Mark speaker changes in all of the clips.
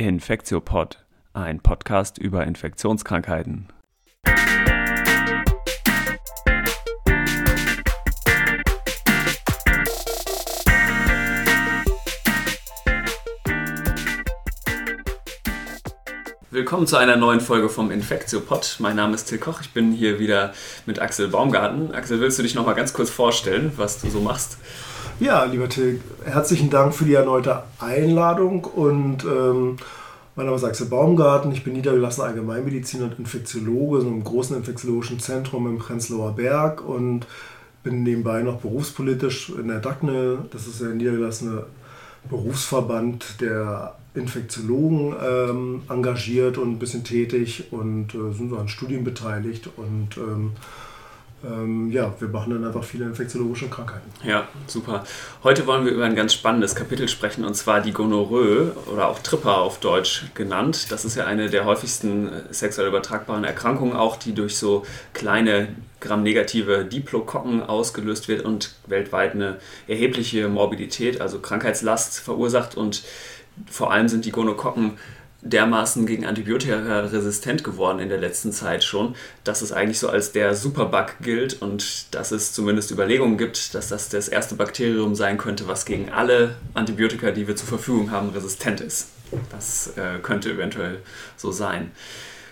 Speaker 1: Infektiopod, ein Podcast über Infektionskrankheiten. Willkommen zu einer neuen Folge vom Infektiopod. Mein Name ist Till Koch, ich bin hier wieder mit Axel Baumgarten. Axel, willst du dich noch mal ganz kurz vorstellen, was du so machst?
Speaker 2: Ja, lieber Till, herzlichen Dank für die erneute Einladung und ähm, mein Name ist Axel Baumgarten, ich bin niedergelassener Allgemeinmediziner und Infektiologe, so im großen infektiologischen Zentrum im Prenzlauer Berg und bin nebenbei noch berufspolitisch in der DACNE, das ist der niedergelassene Berufsverband der Infektiologen ähm, engagiert und ein bisschen tätig und äh, sind so an Studien beteiligt und ähm, ähm, ja, wir behandeln einfach viele infektiologische Krankheiten.
Speaker 1: Ja, super. Heute wollen wir über ein ganz spannendes Kapitel sprechen und zwar die Gonorrhoe oder auch Tripper auf Deutsch genannt. Das ist ja eine der häufigsten sexuell übertragbaren Erkrankungen, auch die durch so kleine gramnegative Diplokokken ausgelöst wird und weltweit eine erhebliche Morbidität, also Krankheitslast verursacht und vor allem sind die Gonokokken dermaßen gegen Antibiotika resistent geworden in der letzten Zeit schon, dass es eigentlich so als der Superbug gilt und dass es zumindest Überlegungen gibt, dass das das erste Bakterium sein könnte, was gegen alle Antibiotika, die wir zur Verfügung haben, resistent ist. Das äh, könnte eventuell so sein.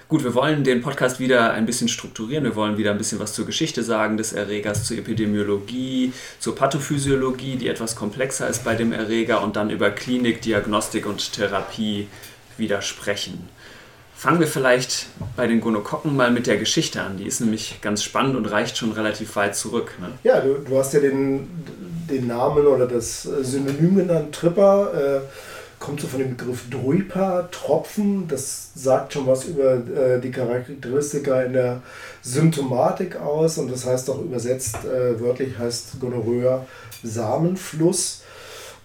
Speaker 1: Gut, wir wollen den Podcast wieder ein bisschen strukturieren. Wir wollen wieder ein bisschen was zur Geschichte sagen des Erregers, zur Epidemiologie, zur Pathophysiologie, die etwas komplexer ist bei dem Erreger und dann über Klinik, Diagnostik und Therapie widersprechen. Fangen wir vielleicht bei den Gonokokken mal mit der Geschichte an. Die ist nämlich ganz spannend und reicht schon relativ weit zurück. Ne?
Speaker 2: Ja, du, du, hast ja den, den Namen oder das Synonym genannt, Tripper. Äh, kommt so von dem Begriff Druipa, Tropfen. Das sagt schon was über äh, die Charakteristika in der Symptomatik aus. Und das heißt auch übersetzt, äh, wörtlich heißt Gonorrhoea Samenfluss.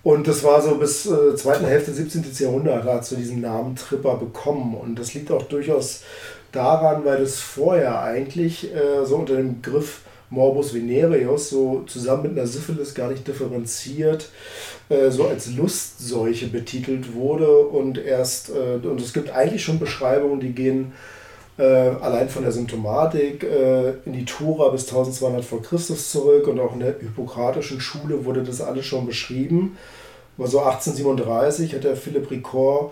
Speaker 2: Und das war so bis äh, zweiten Hälfte des 17. Jahrhunderts hat so diesen Namen Tripper bekommen. Und das liegt auch durchaus daran, weil es vorher eigentlich äh, so unter dem Begriff Morbus venereus so zusammen mit einer Syphilis gar nicht differenziert, äh, so als Lustseuche betitelt wurde. Und erst, äh, und es gibt eigentlich schon Beschreibungen, die gehen äh, allein von der Symptomatik äh, in die Tora bis 1200 vor Christus zurück und auch in der hippokratischen Schule wurde das alles schon beschrieben. Aber so 1837 hat der Philipp Ricord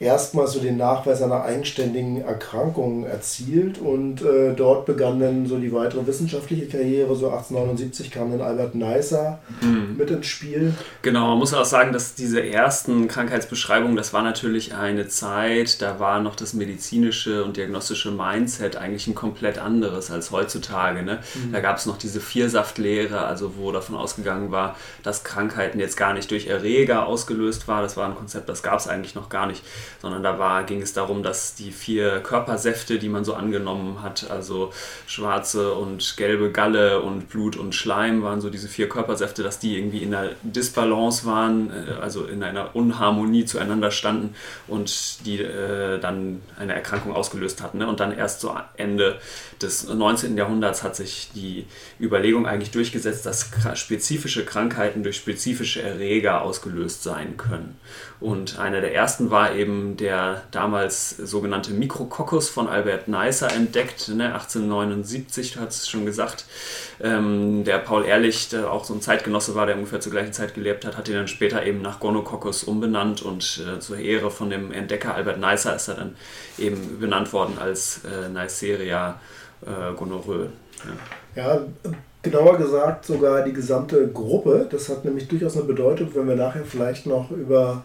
Speaker 2: erstmals so den Nachweis einer eigenständigen Erkrankung erzielt und äh, dort begann dann so die weitere wissenschaftliche Karriere. So 1879 kam dann Albert Neisser mhm. mit ins Spiel.
Speaker 1: Genau, man muss auch sagen, dass diese ersten Krankheitsbeschreibungen, das war natürlich eine Zeit, da war noch das medizinische und diagnostische Mindset eigentlich ein komplett anderes als heutzutage. Ne? Mhm. Da gab es noch diese Viersaftlehre, also wo davon ausgegangen war, dass Krankheiten jetzt gar nicht durch Erreger ausgelöst war. Das war ein Konzept, das gab es eigentlich noch gar nicht sondern da war, ging es darum, dass die vier Körpersäfte, die man so angenommen hat, also schwarze und gelbe Galle und Blut und Schleim waren so diese vier Körpersäfte, dass die irgendwie in einer Disbalance waren, äh, also in einer Unharmonie zueinander standen und die äh, dann eine Erkrankung ausgelöst hatten. Ne? Und dann erst so Ende des 19. Jahrhunderts hat sich die Überlegung eigentlich durchgesetzt, dass spezifische Krankheiten durch spezifische Erreger ausgelöst sein können. Und einer der ersten war eben der damals sogenannte Mikrococcus von Albert Neisser entdeckt, ne, 1879, hat es schon gesagt. Ähm, der Paul Ehrlich, der auch so ein Zeitgenosse war, der ungefähr zur gleichen Zeit gelebt hat, hat ihn dann später eben nach Gonococcus umbenannt und äh, zur Ehre von dem Entdecker Albert Neisser ist er dann eben benannt worden als äh, Neisseria äh, Gonorrhoe.
Speaker 2: Ja. ja, genauer gesagt sogar die gesamte Gruppe. Das hat nämlich durchaus eine Bedeutung, wenn wir nachher vielleicht noch über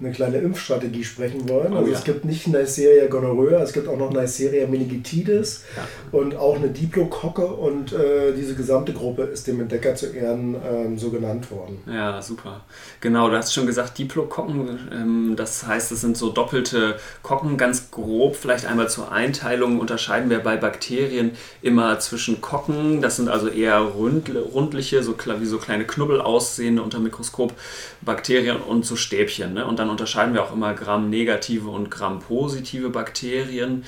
Speaker 2: eine kleine Impfstrategie sprechen wollen. Oh, also ja. es gibt nicht Neisseria gonorrhoea, es gibt auch noch Neisseria meningitidis ja. und auch eine Diplokocke und äh, diese gesamte Gruppe ist dem Entdecker zu Ehren ähm, so genannt worden.
Speaker 1: Ja, super. Genau, du hast schon gesagt, Diplokokken, ähm, das heißt, es sind so doppelte Kocken, ganz grob, vielleicht einmal zur Einteilung unterscheiden wir bei Bakterien immer zwischen Kocken, das sind also eher rundliche, so wie so kleine Knubbel aussehende unter Mikroskop Bakterien und so Stäbchen. Ne? Und dann unterscheiden wir auch immer Gramm-negative und Gramm-positive Bakterien.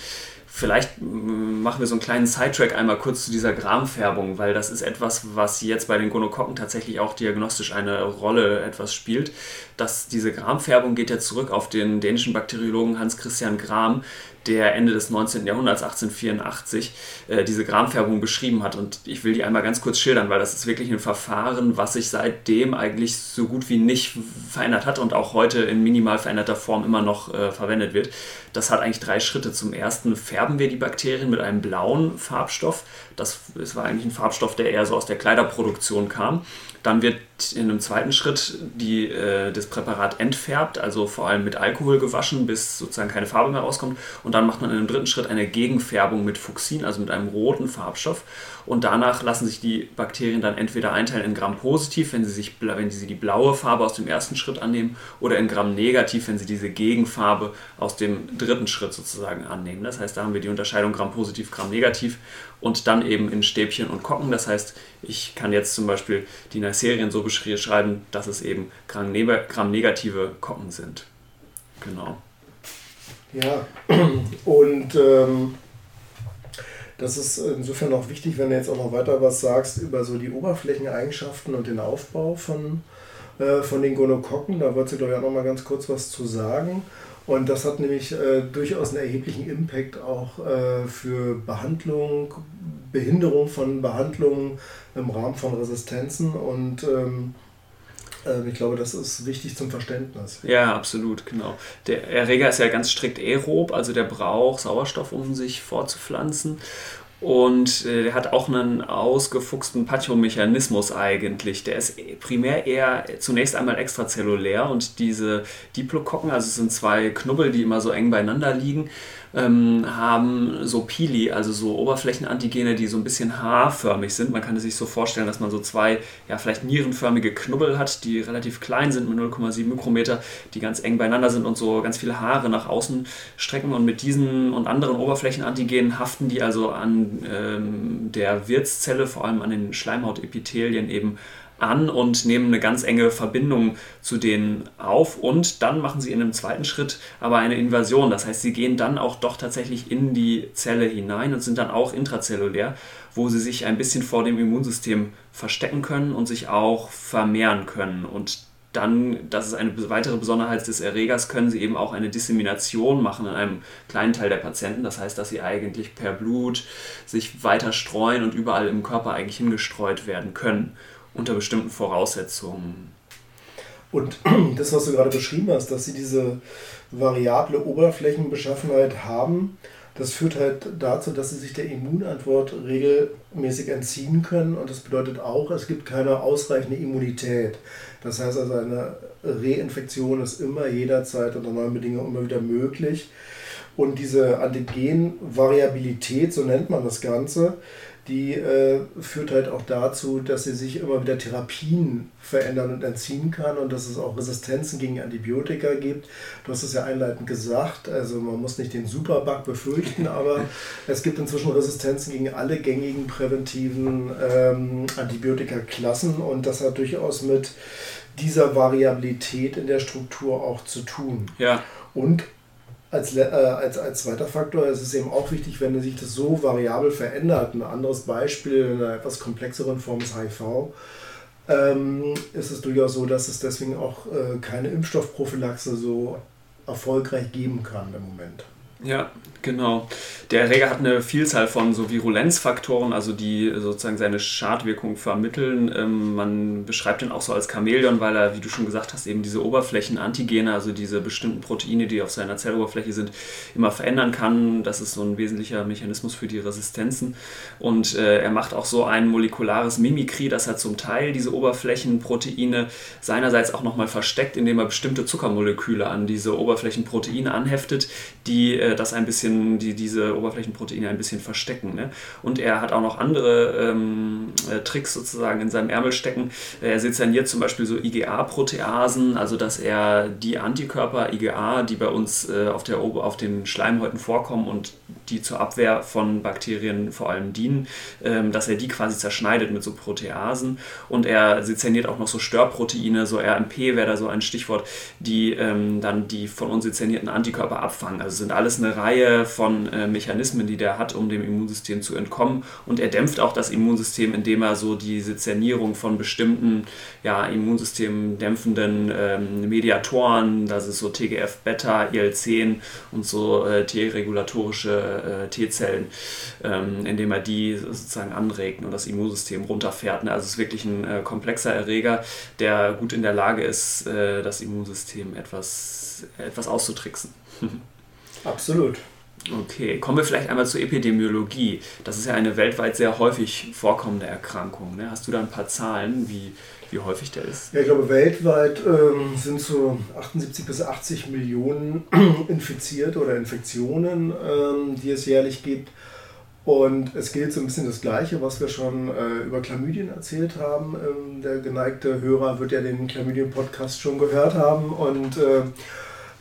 Speaker 1: Vielleicht mm, machen wir so einen kleinen Sidetrack einmal kurz zu dieser Gramfärbung, weil das ist etwas, was jetzt bei den Gonokokken tatsächlich auch diagnostisch eine Rolle etwas spielt. dass diese Gramfärbung geht ja zurück auf den dänischen Bakteriologen Hans Christian Gram, der Ende des 19. Jahrhunderts, 1884, äh, diese Gramfärbung beschrieben hat. Und ich will die einmal ganz kurz schildern, weil das ist wirklich ein Verfahren, was sich seitdem eigentlich so gut wie nicht verändert hat und auch heute in minimal veränderter Form immer noch äh, verwendet wird. Das hat eigentlich drei Schritte. Zum ersten färben wir die Bakterien mit einem blauen Farbstoff. Das, das war eigentlich ein Farbstoff, der eher so aus der Kleiderproduktion kam. Dann wird in einem zweiten Schritt die, äh, das Präparat entfärbt, also vor allem mit Alkohol gewaschen, bis sozusagen keine Farbe mehr rauskommt. Und dann macht man in einem dritten Schritt eine Gegenfärbung mit Fuchsin, also mit einem roten Farbstoff. Und danach lassen sich die Bakterien dann entweder einteilen in Gramm positiv, wenn sie, sich, wenn sie die blaue Farbe aus dem ersten Schritt annehmen, oder in Gramm negativ, wenn sie diese Gegenfarbe aus dem dritten Schritt sozusagen annehmen. Das heißt, da haben wir die Unterscheidung Gramm positiv, Gramm negativ und dann eben in Stäbchen und Kocken. Das heißt, ich kann jetzt zum Beispiel die Serien so beschreiben, dass es eben Gramm-negative Kocken sind. Genau.
Speaker 2: Ja, und ähm, das ist insofern auch wichtig, wenn du jetzt auch noch weiter was sagst über so die Oberflächeneigenschaften und den Aufbau von, äh, von den Gonokokken. Da wolltest du, glaube ich, auch noch mal ganz kurz was zu sagen. Und das hat nämlich äh, durchaus einen erheblichen Impact auch äh, für Behandlung, Behinderung von Behandlungen im Rahmen von Resistenzen und ähm, äh, ich glaube, das ist wichtig zum Verständnis.
Speaker 1: Ja, absolut, genau. Der Erreger ist ja ganz strikt aerob, also der braucht Sauerstoff, um sich fortzupflanzen. Und äh, der hat auch einen ausgefuchsten Pathomechanismus eigentlich. Der ist primär eher zunächst einmal extrazellulär und diese Diplokokken, also es sind zwei Knubbel, die immer so eng beieinander liegen, ähm, haben so Pili, also so Oberflächenantigene, die so ein bisschen haarförmig sind. Man kann es sich so vorstellen, dass man so zwei, ja, vielleicht nierenförmige Knubbel hat, die relativ klein sind mit 0,7 Mikrometer, die ganz eng beieinander sind und so ganz viele Haare nach außen strecken. Und mit diesen und anderen Oberflächenantigenen haften die also an ähm, der Wirtszelle, vor allem an den Schleimhautepithelien eben an und nehmen eine ganz enge Verbindung zu denen auf und dann machen sie in einem zweiten Schritt aber eine Invasion. Das heißt, sie gehen dann auch doch tatsächlich in die Zelle hinein und sind dann auch intrazellulär, wo sie sich ein bisschen vor dem Immunsystem verstecken können und sich auch vermehren können. Und dann, das ist eine weitere Besonderheit des Erregers, können sie eben auch eine Dissemination machen in einem kleinen Teil der Patienten. Das heißt, dass sie eigentlich per Blut sich weiter streuen und überall im Körper eigentlich hingestreut werden können unter bestimmten Voraussetzungen.
Speaker 2: Und das, was du gerade beschrieben hast, dass sie diese variable Oberflächenbeschaffenheit haben, das führt halt dazu, dass sie sich der Immunantwort regelmäßig entziehen können. Und das bedeutet auch, es gibt keine ausreichende Immunität. Das heißt also, eine Reinfektion ist immer jederzeit unter neuen Bedingungen immer wieder möglich. Und diese Antigenvariabilität, so nennt man das Ganze, die äh, führt halt auch dazu, dass sie sich immer wieder Therapien verändern und entziehen kann und dass es auch Resistenzen gegen Antibiotika gibt. Du hast es ja einleitend gesagt, also man muss nicht den Superbug befürchten, aber es gibt inzwischen Resistenzen gegen alle gängigen präventiven ähm, Antibiotika-Klassen und das hat durchaus mit dieser Variabilität in der Struktur auch zu tun.
Speaker 1: Ja.
Speaker 2: Und als, äh, als, als zweiter Faktor ist es eben auch wichtig, wenn sich das so variabel verändert. Ein anderes Beispiel in einer etwas komplexeren Form ist HIV. Ähm, ist es durchaus so, dass es deswegen auch äh, keine Impfstoffprophylaxe so erfolgreich geben kann im Moment.
Speaker 1: Ja, genau. Der Erreger hat eine Vielzahl von so Virulenzfaktoren, also die sozusagen seine Schadwirkung vermitteln. Ähm, man beschreibt ihn auch so als Chamäleon, weil er, wie du schon gesagt hast, eben diese Oberflächenantigene, also diese bestimmten Proteine, die auf seiner Zelloberfläche sind, immer verändern kann. Das ist so ein wesentlicher Mechanismus für die Resistenzen. Und äh, er macht auch so ein molekulares Mimikry, dass er zum Teil diese Oberflächenproteine seinerseits auch nochmal versteckt, indem er bestimmte Zuckermoleküle an diese Oberflächenproteine anheftet, die äh, das ein bisschen, die diese Oberflächenproteine ein bisschen verstecken. Ne? Und er hat auch noch andere ähm, äh, Tricks sozusagen in seinem Ärmel stecken. Er sezerniert zum Beispiel so IgA-Proteasen, also dass er die Antikörper IgA, die bei uns äh, auf, der, auf den Schleimhäuten vorkommen und die zur Abwehr von Bakterien vor allem dienen, ähm, dass er die quasi zerschneidet mit so Proteasen und er sezerniert auch noch so Störproteine, so RMP wäre da so ein Stichwort, die ähm, dann die von uns sezernierten Antikörper abfangen. Also sind alles eine Reihe von äh, Mechanismen, die der hat, um dem Immunsystem zu entkommen und er dämpft auch das Immunsystem, indem er so die Sezernierung von bestimmten ja, Immunsystem dämpfenden ähm, Mediatoren, das ist so TGF-Beta, IL-10 und so äh, T-regulatorische äh, T-Zellen, ähm, indem er die sozusagen anregt und das Immunsystem runterfährt. Ne? Also es ist wirklich ein äh, komplexer Erreger, der gut in der Lage ist, äh, das Immunsystem etwas, etwas auszutricksen.
Speaker 2: Absolut.
Speaker 1: Okay, kommen wir vielleicht einmal zur Epidemiologie. Das ist ja eine weltweit sehr häufig vorkommende Erkrankung. Ne? Hast du da ein paar Zahlen, wie, wie häufig der ist?
Speaker 2: Ja, ich glaube, weltweit ähm, sind so 78 bis 80 Millionen Infizierte oder Infektionen, ähm, die es jährlich gibt. Und es gilt so ein bisschen das Gleiche, was wir schon äh, über Chlamydien erzählt haben. Ähm, der geneigte Hörer wird ja den Chlamydien-Podcast schon gehört haben. Und äh,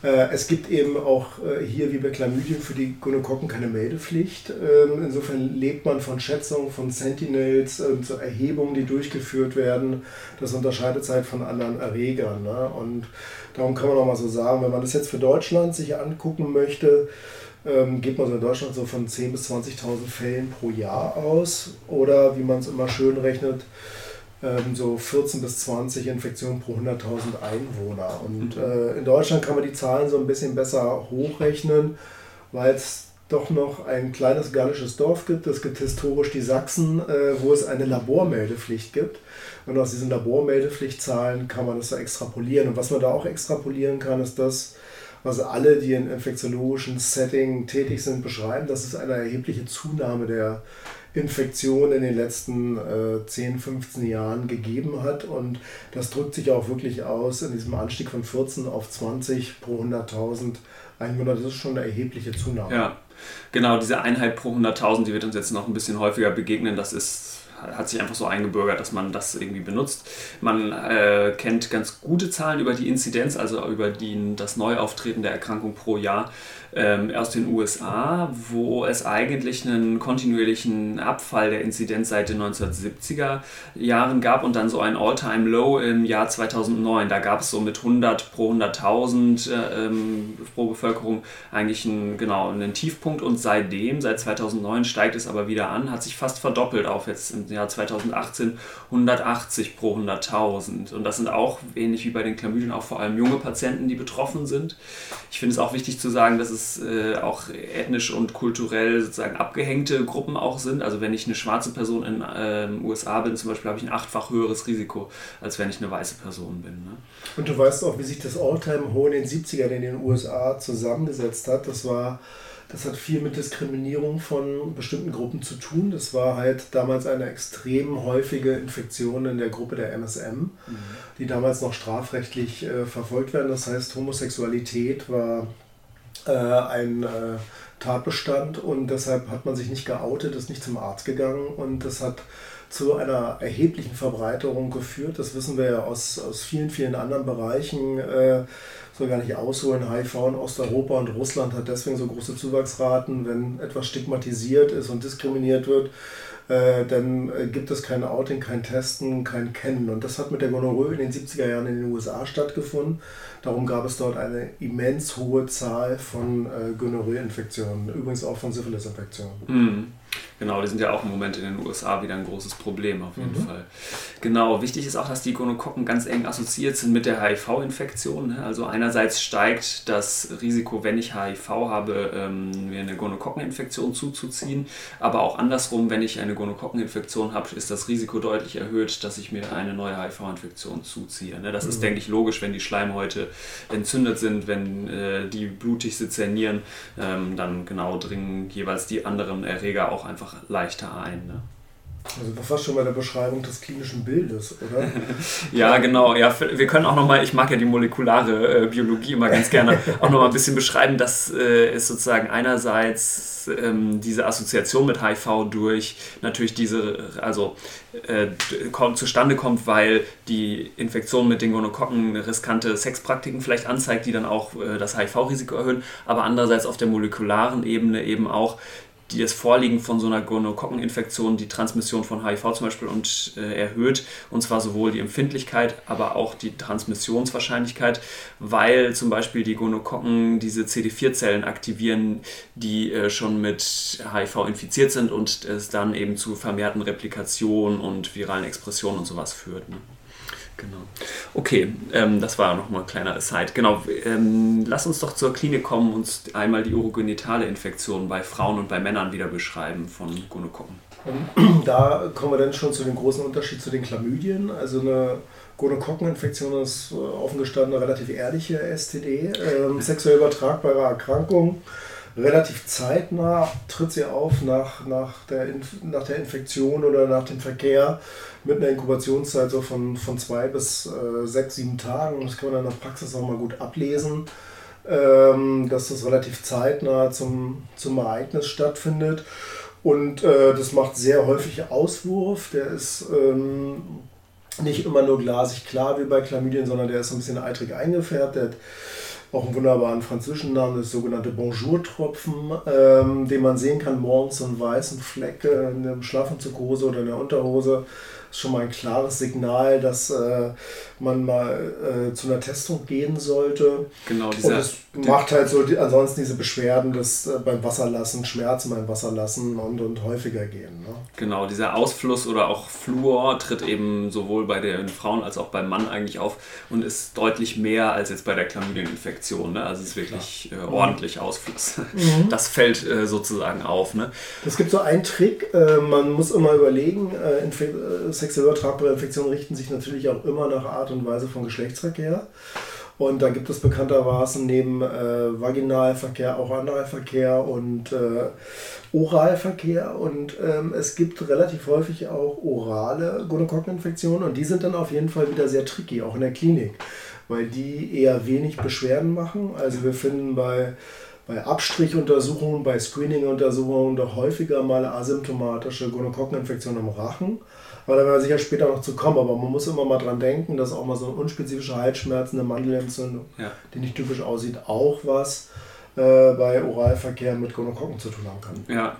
Speaker 2: es gibt eben auch äh, hier wie bei Chlamydien für die Gonokokken keine Meldepflicht. Ähm, insofern lebt man von Schätzungen, von Sentinels, so Erhebungen, die durchgeführt werden. Das unterscheidet sich halt von anderen Erregern. Ne? Und darum kann man auch mal so sagen, wenn man das jetzt für Deutschland sich angucken möchte, ähm, geht man so in Deutschland so von 10.000 bis 20.000 Fällen pro Jahr aus. Oder wie man es immer schön rechnet, ähm, so 14 bis 20 Infektionen pro 100.000 Einwohner. Und mhm. äh, in Deutschland kann man die Zahlen so ein bisschen besser hochrechnen, weil es doch noch ein kleines gallisches Dorf gibt. Es gibt historisch die Sachsen, äh, wo es eine Labormeldepflicht gibt. Und aus diesen Labormeldepflichtzahlen kann man das da extrapolieren. Und was man da auch extrapolieren kann, ist das, was alle, die in infektiologischen Setting tätig sind, beschreiben, dass es eine erhebliche Zunahme der Infektion in den letzten äh, 10, 15 Jahren gegeben hat. Und das drückt sich auch wirklich aus in diesem Anstieg von 14 auf 20 pro 100.000 Einwohner. Das ist schon eine erhebliche Zunahme.
Speaker 1: Ja, genau, diese Einheit pro 100.000, die wird uns jetzt noch ein bisschen häufiger begegnen. Das ist hat sich einfach so eingebürgert, dass man das irgendwie benutzt. Man äh, kennt ganz gute Zahlen über die Inzidenz, also über die, das Neuauftreten der Erkrankung pro Jahr ähm, aus den USA, wo es eigentlich einen kontinuierlichen Abfall der Inzidenz seit den 1970er Jahren gab und dann so ein All-Time-Low im Jahr 2009. Da gab es so mit 100 pro 100.000 äh, ähm, pro Bevölkerung eigentlich einen, genau, einen Tiefpunkt und seitdem, seit 2009 steigt es aber wieder an, hat sich fast verdoppelt auf jetzt im Jahr 2018 180 pro 100.000. Und das sind auch, ähnlich wie bei den Chlamydien, auch vor allem junge Patienten, die betroffen sind. Ich finde es auch wichtig zu sagen, dass es äh, auch ethnisch und kulturell sozusagen abgehängte Gruppen auch sind. Also wenn ich eine schwarze Person in äh, USA bin, zum Beispiel, habe ich ein achtfach höheres Risiko, als wenn ich eine weiße Person bin. Ne?
Speaker 2: Und du weißt auch, wie sich das Alltime-Hoch in den 70ern in den USA zusammengesetzt hat. Das war das hat viel mit Diskriminierung von bestimmten Gruppen zu tun. Das war halt damals eine extrem häufige Infektion in der Gruppe der MSM, mhm. die damals noch strafrechtlich äh, verfolgt werden. Das heißt, Homosexualität war äh, ein äh, Tatbestand und deshalb hat man sich nicht geoutet, ist nicht zum Arzt gegangen und das hat zu einer erheblichen Verbreiterung geführt. Das wissen wir ja aus, aus vielen, vielen anderen Bereichen. Äh, soll gar nicht ausholen. HIV in Osteuropa und Russland hat deswegen so große Zuwachsraten. Wenn etwas stigmatisiert ist und diskriminiert wird, äh, dann äh, gibt es kein Outing, kein Testen, kein Kennen. Und das hat mit der Gonorrhoe in den 70er Jahren in den USA stattgefunden. Darum gab es dort eine immens hohe Zahl von äh, Gonorrhoe-Infektionen, übrigens auch von Syphilis-Infektionen.
Speaker 1: Mhm. Genau, die sind ja auch im Moment in den USA wieder ein großes Problem auf jeden mhm. Fall. Genau, wichtig ist auch, dass die Gonokokken ganz eng assoziiert sind mit der HIV-Infektion. Ne? Also einerseits steigt das Risiko, wenn ich HIV habe, ähm, mir eine Gonokokkeninfektion zuzuziehen, aber auch andersrum, wenn ich eine Gonokokkeninfektion habe, ist das Risiko deutlich erhöht, dass ich mir eine neue HIV-Infektion zuziehe. Ne? Das mhm. ist, denke ich, logisch, wenn die Schleimhäute entzündet sind, wenn äh, die blutig sezernieren, ähm, dann genau dringen jeweils die anderen Erreger auch einfach leichter ein. Ne?
Speaker 2: Also das war schon bei der Beschreibung des klinischen Bildes, oder?
Speaker 1: ja, genau. Ja, wir können auch nochmal, ich mag ja die molekulare äh, Biologie immer ganz gerne, auch nochmal ein bisschen beschreiben, dass äh, es sozusagen einerseits ähm, diese Assoziation mit HIV durch natürlich diese, also äh, kommt, zustande kommt, weil die Infektion mit den Gonokokken riskante Sexpraktiken vielleicht anzeigt, die dann auch äh, das HIV-Risiko erhöhen, aber andererseits auf der molekularen Ebene eben auch die das Vorliegen von so einer Gonokokkeninfektion die Transmission von HIV zum Beispiel und, äh, erhöht. Und zwar sowohl die Empfindlichkeit, aber auch die Transmissionswahrscheinlichkeit, weil zum Beispiel die Gonokokken diese CD4-Zellen aktivieren, die äh, schon mit HIV infiziert sind und es dann eben zu vermehrten Replikationen und viralen Expressionen und sowas führt. Ne? Genau. Okay, ähm, das war nochmal ein kleiner Aside. Genau, ähm, lass uns doch zur Klinik kommen und einmal die urogenitale Infektion bei Frauen und bei Männern wieder beschreiben von Gonokokken.
Speaker 2: Da kommen wir dann schon zu dem großen Unterschied zu den Chlamydien. Also eine Gonokokkeninfektion ist äh, offen gestanden eine relativ ehrliche STD, ähm, sexuell übertragbare Erkrankung. Relativ zeitnah tritt sie auf nach, nach, der, nach der Infektion oder nach dem Verkehr mit einer Inkubationszeit so von, von zwei bis äh, sechs, sieben Tagen. Das kann man in der Praxis auch mal gut ablesen, ähm, dass das relativ zeitnah zum, zum Ereignis stattfindet. Und äh, das macht sehr häufig Auswurf. Der ist ähm, nicht immer nur glasig klar wie bei Chlamydien, sondern der ist ein bisschen eitrig eingefärbt. Der hat auch einen wunderbaren französischen Namen, das sogenannte Bonjour-Tropfen, ähm, den man sehen kann morgens so einen weißen Fleck in der Schlafanzughose oder in der Unterhose schon mal ein klares Signal, dass äh, man mal äh, zu einer Testung gehen sollte. Genau, dieser, und es macht halt so die, ansonsten diese Beschwerden des äh, beim Wasserlassen, Schmerzen beim Wasserlassen und, und häufiger gehen. Ne?
Speaker 1: Genau, dieser Ausfluss oder auch Fluor tritt eben sowohl bei den Frauen als auch beim Mann eigentlich auf und ist deutlich mehr als jetzt bei der Chlamydieninfektion. Ne? Also es ist wirklich äh, ordentlich Ausfluss. Mhm. Das fällt äh, sozusagen auf. Ne?
Speaker 2: Es gibt so einen Trick, äh, man muss immer überlegen, sexuell übertragbare Infektionen richten sich natürlich auch immer nach Art und Weise von Geschlechtsverkehr. Und da gibt es bekanntermaßen neben äh, Vaginalverkehr auch Analverkehr und äh, Oralverkehr. Und ähm, es gibt relativ häufig auch orale Gonokokkeninfektionen und die sind dann auf jeden Fall wieder sehr tricky, auch in der Klinik, weil die eher wenig Beschwerden machen. Also wir finden bei bei Abstrichuntersuchungen, bei Screeninguntersuchungen doch häufiger mal asymptomatische Gonokokkeninfektionen im Rachen. Aber da werden wir sicher später noch zu kommen. Aber man muss immer mal dran denken, dass auch mal so ein unspezifischer Halsschmerzen, eine Mandelentzündung, ja. die nicht typisch aussieht, auch was äh, bei Oralverkehr mit Gonokokken zu tun haben kann.
Speaker 1: Ja,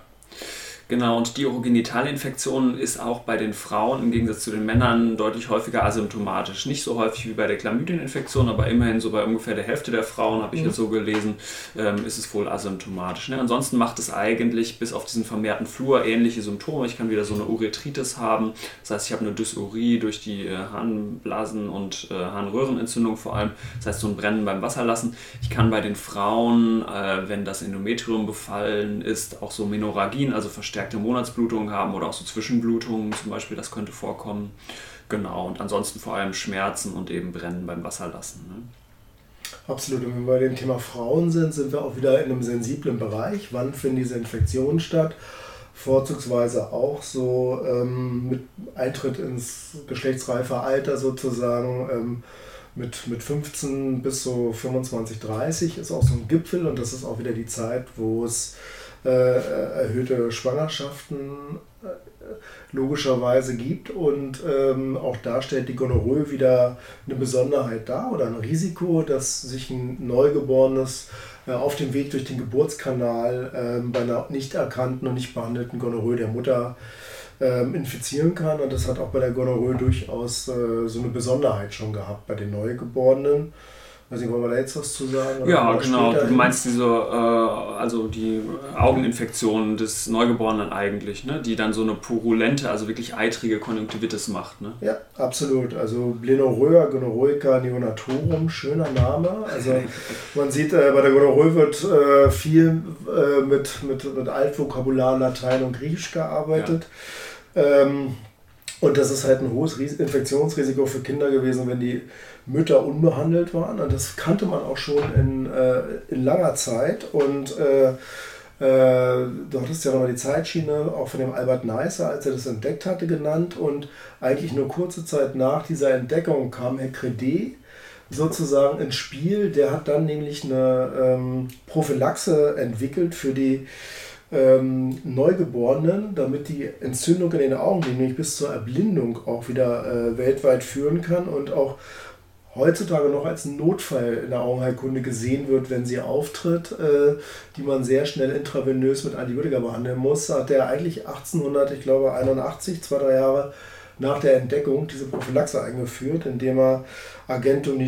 Speaker 1: Genau, und die Urogenitalinfektion ist auch bei den Frauen im Gegensatz zu den Männern deutlich häufiger asymptomatisch. Nicht so häufig wie bei der Chlamydieninfektion, aber immerhin so bei ungefähr der Hälfte der Frauen, habe ich mhm. jetzt so gelesen, ähm, ist es wohl asymptomatisch. Ne? Ansonsten macht es eigentlich bis auf diesen vermehrten Flur ähnliche Symptome. Ich kann wieder so eine Urethritis haben, das heißt, ich habe eine Dysurie durch die äh, Harnblasen- und äh, Harnröhrenentzündung vor allem, das heißt so ein Brennen beim Wasserlassen. Ich kann bei den Frauen, äh, wenn das Endometrium befallen ist, auch so Menorrhagien, also verstärkt verstärkte Monatsblutungen haben oder auch so Zwischenblutungen zum Beispiel, das könnte vorkommen. Genau, und ansonsten vor allem Schmerzen und eben Brennen beim Wasserlassen. Ne?
Speaker 2: Absolut. Und wenn wir bei dem Thema Frauen sind, sind wir auch wieder in einem sensiblen Bereich. Wann finden diese Infektionen statt? Vorzugsweise auch so ähm, mit Eintritt ins geschlechtsreife Alter sozusagen. Ähm, mit, mit 15 bis so 25, 30 ist auch so ein Gipfel und das ist auch wieder die Zeit, wo es erhöhte Schwangerschaften äh, logischerweise gibt. Und ähm, auch da stellt die Gonorrhoe wieder eine Besonderheit dar oder ein Risiko, dass sich ein Neugeborenes äh, auf dem Weg durch den Geburtskanal äh, bei einer nicht erkannten und nicht behandelten Gonorrhoe der Mutter ähm, infizieren kann. Und das hat auch bei der Gonorrhoe durchaus äh, so eine Besonderheit schon gehabt bei den Neugeborenen. Weiß nicht, wollen wir da jetzt was zu sagen?
Speaker 1: ja, genau. Du meinst diese, äh, also die Augeninfektion des Neugeborenen eigentlich, ne? die dann so eine purulente, also wirklich eitrige Konjunktivitis macht. Ne?
Speaker 2: Ja, absolut. Also Blenorrhoea gonorrhoica neonatorum, schöner Name. Also man sieht, äh, bei der Gonorrhoe wird äh, viel äh, mit, mit, mit Altvokabular Latein und Griechisch gearbeitet. Ja. Ähm, und das ist halt ein hohes Infektionsrisiko für Kinder gewesen, wenn die Mütter unbehandelt waren. Und das kannte man auch schon in, äh, in langer Zeit. Und äh, Äh, du hattest ja nochmal die Zeitschiene auch von dem Albert Neisser, als er das entdeckt hatte, genannt. Und eigentlich nur kurze Zeit nach dieser Entdeckung kam Herr Credet sozusagen ins Spiel. Der hat dann nämlich eine ähm, Prophylaxe entwickelt für die ähm, Neugeborenen, damit die Entzündung in den Augen, die nämlich bis zur Erblindung auch wieder äh, weltweit führen kann und auch heutzutage noch als Notfall in der Augenheilkunde gesehen wird, wenn sie auftritt, äh, die man sehr schnell intravenös mit Antibiotika behandeln muss, hat er eigentlich 1800, ich glaube 81, zwei, drei Jahre nach der Entdeckung diese Prophylaxe eingeführt, indem er Agentum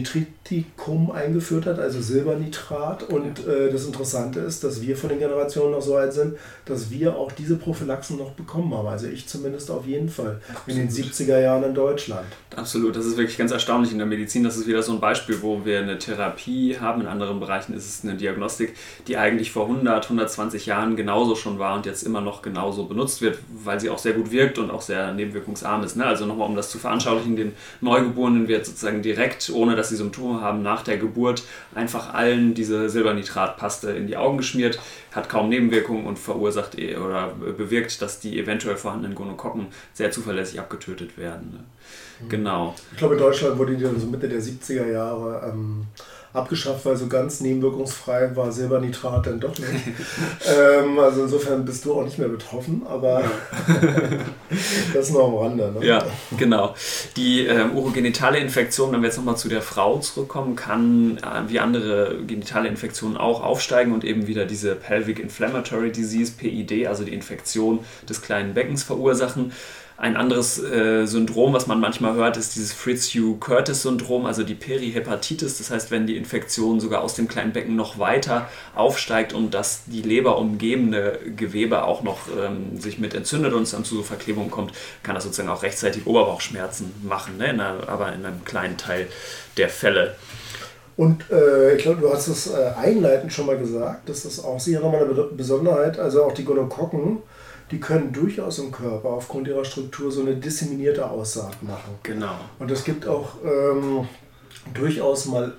Speaker 2: eingeführt hat, also Silbernitrat. Und äh, das Interessante ist, dass wir von den Generationen noch so alt sind, dass wir auch diese Prophylaxen noch bekommen haben. Also ich zumindest auf jeden Fall Absolut. in den 70er Jahren in Deutschland.
Speaker 1: Absolut, das ist wirklich ganz erstaunlich in der Medizin. Das ist wieder so ein Beispiel, wo wir eine Therapie haben. In anderen Bereichen ist es eine Diagnostik, die eigentlich vor 100, 120 Jahren genauso schon war und jetzt immer noch genauso benutzt wird, weil sie auch sehr gut wirkt und auch sehr nebenwirkungsarm ist. Ne? Also nochmal, um das zu veranschaulichen, den Neugeborenen wird sozusagen direkt direkt, ohne dass sie Symptome haben, nach der Geburt einfach allen diese Silbernitratpaste in die Augen geschmiert, hat kaum Nebenwirkungen und verursacht eh, oder bewirkt, dass die eventuell vorhandenen Gonokokken sehr zuverlässig abgetötet werden. Ne? Mhm. Genau.
Speaker 2: Ich glaube, in Deutschland wurde die dann so Mitte der 70er Jahre ähm, abgeschafft, weil so ganz nebenwirkungsfrei war Silbernitrat dann doch nicht. ähm, also insofern bist du auch nicht mehr betroffen, aber das nur am Rande.
Speaker 1: Ne? Ja, genau. Die ähm, urogenitale Infektion, wenn wir jetzt nochmal zu der Frau zurückkommen, kann äh, wie andere genitale Infektionen auch aufsteigen und eben wieder diese Pelvic Inflammatory Disease, PID, also die Infektion des kleinen Beckens verursachen. Ein anderes äh, Syndrom, was man manchmal hört, ist dieses Fitzhugh-Curtis-Syndrom, also die Perihepatitis. Das heißt, wenn die Infektion sogar aus dem kleinen Becken noch weiter aufsteigt und das die Leber umgebende Gewebe auch noch ähm, sich mit entzündet und es dann zu Verklebungen kommt, kann das sozusagen auch rechtzeitig Oberbauchschmerzen machen, ne? in einer, aber in einem kleinen Teil der Fälle.
Speaker 2: Und äh, ich glaube, du hast es äh, einleitend schon mal gesagt, das ist auch sicher nochmal eine Besonderheit, also auch die Gonokokken die können durchaus im Körper aufgrund ihrer Struktur so eine disseminierte Aussaat machen.
Speaker 1: Genau.
Speaker 2: Und es gibt auch ähm, durchaus mal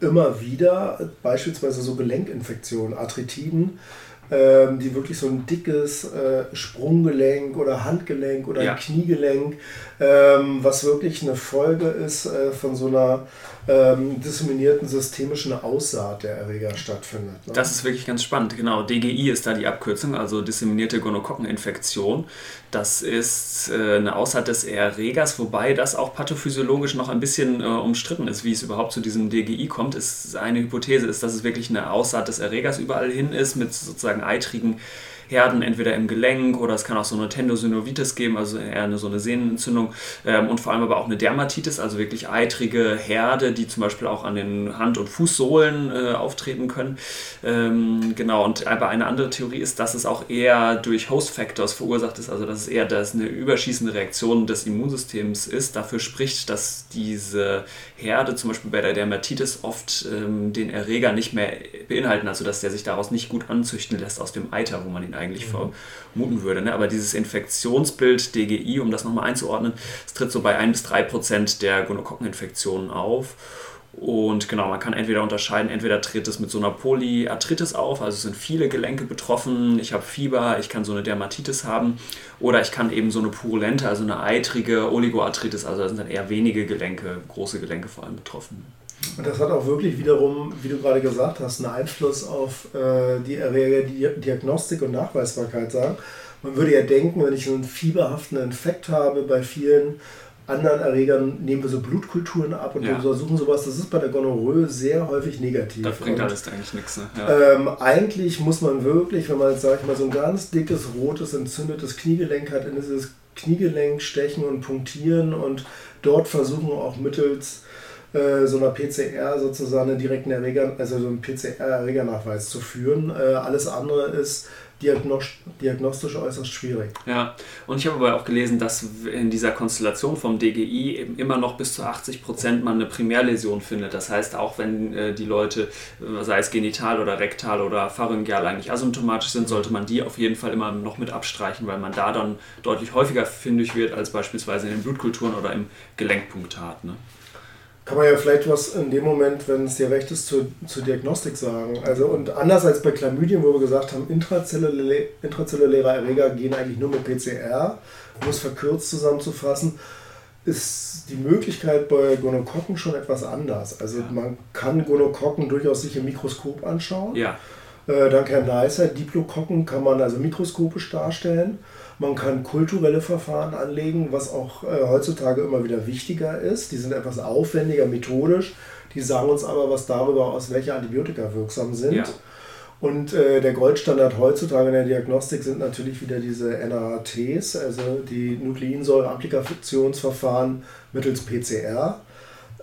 Speaker 2: immer wieder beispielsweise so Gelenkinfektionen, Arthritiden, ähm, die wirklich so ein dickes äh, Sprunggelenk oder Handgelenk oder ja. Kniegelenk, ähm, was wirklich eine Folge ist äh, von so einer ähm, disseminierten systemischen Aussaat der Erreger stattfindet.
Speaker 1: Ne? Das ist wirklich ganz spannend, genau. DGI ist da die Abkürzung, also disseminierte Gonokokkeninfektion. Das ist äh, eine Aussaat des Erregers, wobei das auch pathophysiologisch noch ein bisschen äh, umstritten ist, wie es überhaupt zu diesem DGI kommt. Ist eine Hypothese ist, dass es wirklich eine Aussaat des Erregers überall hin ist mit sozusagen eitrigen Herden, entweder im Gelenk oder es kann auch so eine Tendosynovitis geben, also eher eine, so eine Sehnenentzündung ähm, und vor allem aber auch eine Dermatitis, also wirklich eitrige Herde, die zum Beispiel auch an den Hand- und Fußsohlen äh, auftreten können. Ähm, genau, und aber eine andere Theorie ist, dass es auch eher durch Host Factors verursacht ist, also dass es eher dass eine überschießende Reaktion des Immunsystems ist. Dafür spricht, dass diese Herde zum Beispiel bei der Dermatitis oft ähm, den Erreger nicht mehr beinhalten, also dass der sich daraus nicht gut anzüchten lässt aus dem Eiter, wo man ihn eigentlich mhm. vermuten würde. Ne? Aber dieses Infektionsbild DGI, um das nochmal einzuordnen, es tritt so bei 1 bis 3 Prozent der Gonokokkeninfektionen auf. Und genau, man kann entweder unterscheiden, entweder tritt es mit so einer Polyarthritis auf, also sind viele Gelenke betroffen, ich habe Fieber, ich kann so eine Dermatitis haben, oder ich kann eben so eine purulente, also eine eitrige Oligoarthritis, also da sind dann eher wenige Gelenke, große Gelenke vor allem betroffen.
Speaker 2: Und das hat auch wirklich wiederum, wie du gerade gesagt hast, einen Einfluss auf äh, die Erreger, die Diagnostik und Nachweisbarkeit sagen. Man würde ja denken, wenn ich einen fieberhaften Infekt habe, bei vielen anderen Erregern nehmen wir so Blutkulturen ab und ja. untersuchen sowas. Das ist bei der Gonorrhoe sehr häufig negativ.
Speaker 1: Das bringt alles eigentlich nichts.
Speaker 2: Ne? Ja. Ähm, eigentlich muss man wirklich, wenn man jetzt, sag ich mal, so ein ganz dickes, rotes, entzündetes Kniegelenk hat, in dieses Kniegelenk stechen und punktieren und dort versuchen auch mittels äh, so einer PCR sozusagen einen direkten Erreger, also so einen PCR-Erregernachweis zu führen. Äh, alles andere ist diagnostisch äußerst schwierig.
Speaker 1: Ja, und ich habe aber auch gelesen, dass in dieser Konstellation vom DGI eben immer noch bis zu 80 Prozent man eine Primärläsion findet. Das heißt, auch wenn äh, die Leute, sei es genital oder rektal oder pharyngeal, eigentlich asymptomatisch sind, sollte man die auf jeden Fall immer noch mit abstreichen, weil man da dann deutlich häufiger fündig wird als beispielsweise in den Blutkulturen oder im Gelenkpunktat. Ne?
Speaker 2: Kann man ja vielleicht was in dem Moment, wenn es dir recht ist, zur, zur Diagnostik sagen. Also und anders als bei Chlamydien, wo wir gesagt haben, intrazellulä intrazelluläre Erreger gehen eigentlich nur mit PCR, um es verkürzt zusammenzufassen, ist die Möglichkeit bei Gonokokken schon etwas anders. Also ja. man kann Gonokokken durchaus sich im Mikroskop anschauen.
Speaker 1: Ja.
Speaker 2: Äh, dank Herrn Neisser, Diplokokken kann man also mikroskopisch darstellen. Man kann kulturelle Verfahren anlegen, was auch äh, heutzutage immer wieder wichtiger ist. Die sind etwas aufwendiger methodisch. Die sagen uns aber was darüber aus, welche Antibiotika wirksam sind. Ja. Und äh, der Goldstandard heutzutage in der Diagnostik sind natürlich wieder diese NAATs, also die Nukleinsäure-Applikationsverfahren mittels PCR,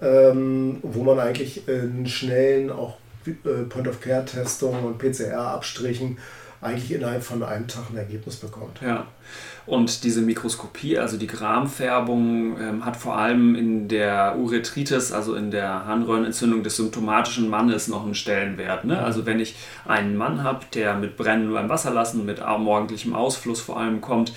Speaker 2: ähm, wo man eigentlich in schnellen auch äh, Point-of-Care-Testungen und PCR-Abstrichen eigentlich innerhalb von einem Tag ein Ergebnis bekommt.
Speaker 1: Ja. Und diese Mikroskopie, also die Gramfärbung, ähm, hat vor allem in der Urethritis, also in der Harnröhrenentzündung des symptomatischen Mannes, noch einen Stellenwert. Ne? Also wenn ich einen Mann habe, der mit Brennen beim Wasserlassen, mit morgendlichem Ausfluss vor allem kommt,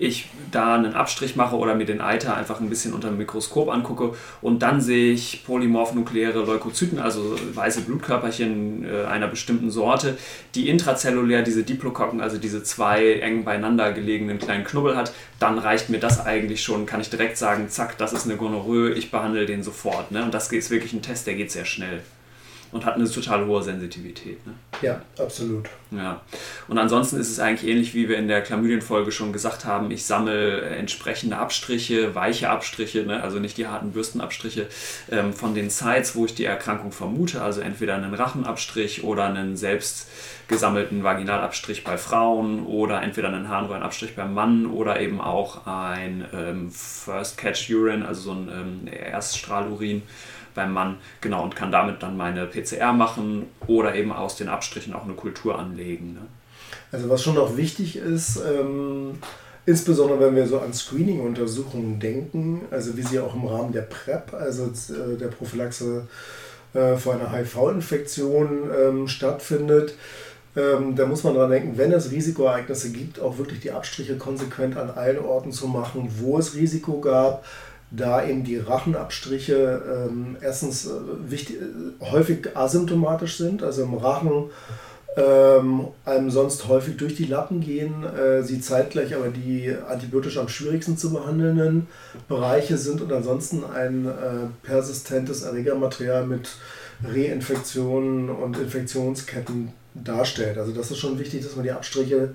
Speaker 1: ich da einen Abstrich mache oder mir den Eiter einfach ein bisschen unter dem Mikroskop angucke und dann sehe ich polymorphnukleäre Leukozyten, also weiße Blutkörperchen äh, einer bestimmten Sorte, die intrazellulär diese Diplokokken, also diese zwei eng beieinander gelegenen kleinen Knubbel hat, dann reicht mir das eigentlich schon, kann ich direkt sagen, zack, das ist eine Gonorrhoe, ich behandle den sofort. Ne? Und das ist wirklich ein Test, der geht sehr schnell und hat eine total hohe Sensitivität. Ne?
Speaker 2: Ja, absolut.
Speaker 1: Ja. Und ansonsten ist es eigentlich ähnlich, wie wir in der Chlamydien-Folge schon gesagt haben. Ich sammle entsprechende Abstriche, weiche Abstriche, ne? also nicht die harten Bürstenabstriche ähm, von den Sites, wo ich die Erkrankung vermute. Also entweder einen Rachenabstrich oder einen selbst gesammelten Vaginalabstrich bei Frauen oder entweder einen Harnröhrenabstrich beim Mann oder eben auch ein ähm, First Catch Urine, also so ein ähm, Erststrahlurin beim Mann, genau, und kann damit dann meine PCR machen oder eben aus den Abstrichen auch eine Kultur anlegen. Ne?
Speaker 2: Also was schon noch wichtig ist, ähm, insbesondere wenn wir so an Screening-Untersuchungen denken, also wie sie auch im Rahmen der PrEP, also äh, der Prophylaxe äh, vor einer HIV-Infektion ähm, stattfindet, ähm, da muss man daran denken, wenn es Risikoereignisse gibt, auch wirklich die Abstriche konsequent an allen Orten zu machen, wo es Risiko gab, da eben die Rachenabstriche ähm, erstens äh, wichtig, äh, häufig asymptomatisch sind, also im Rachen ähm, einem sonst häufig durch die Lappen gehen, äh, sie zeitgleich aber die antibiotisch am schwierigsten zu behandelnden Bereiche sind und ansonsten ein äh, persistentes Erregermaterial mit Reinfektionen und Infektionsketten darstellt. Also das ist schon wichtig, dass man die Abstriche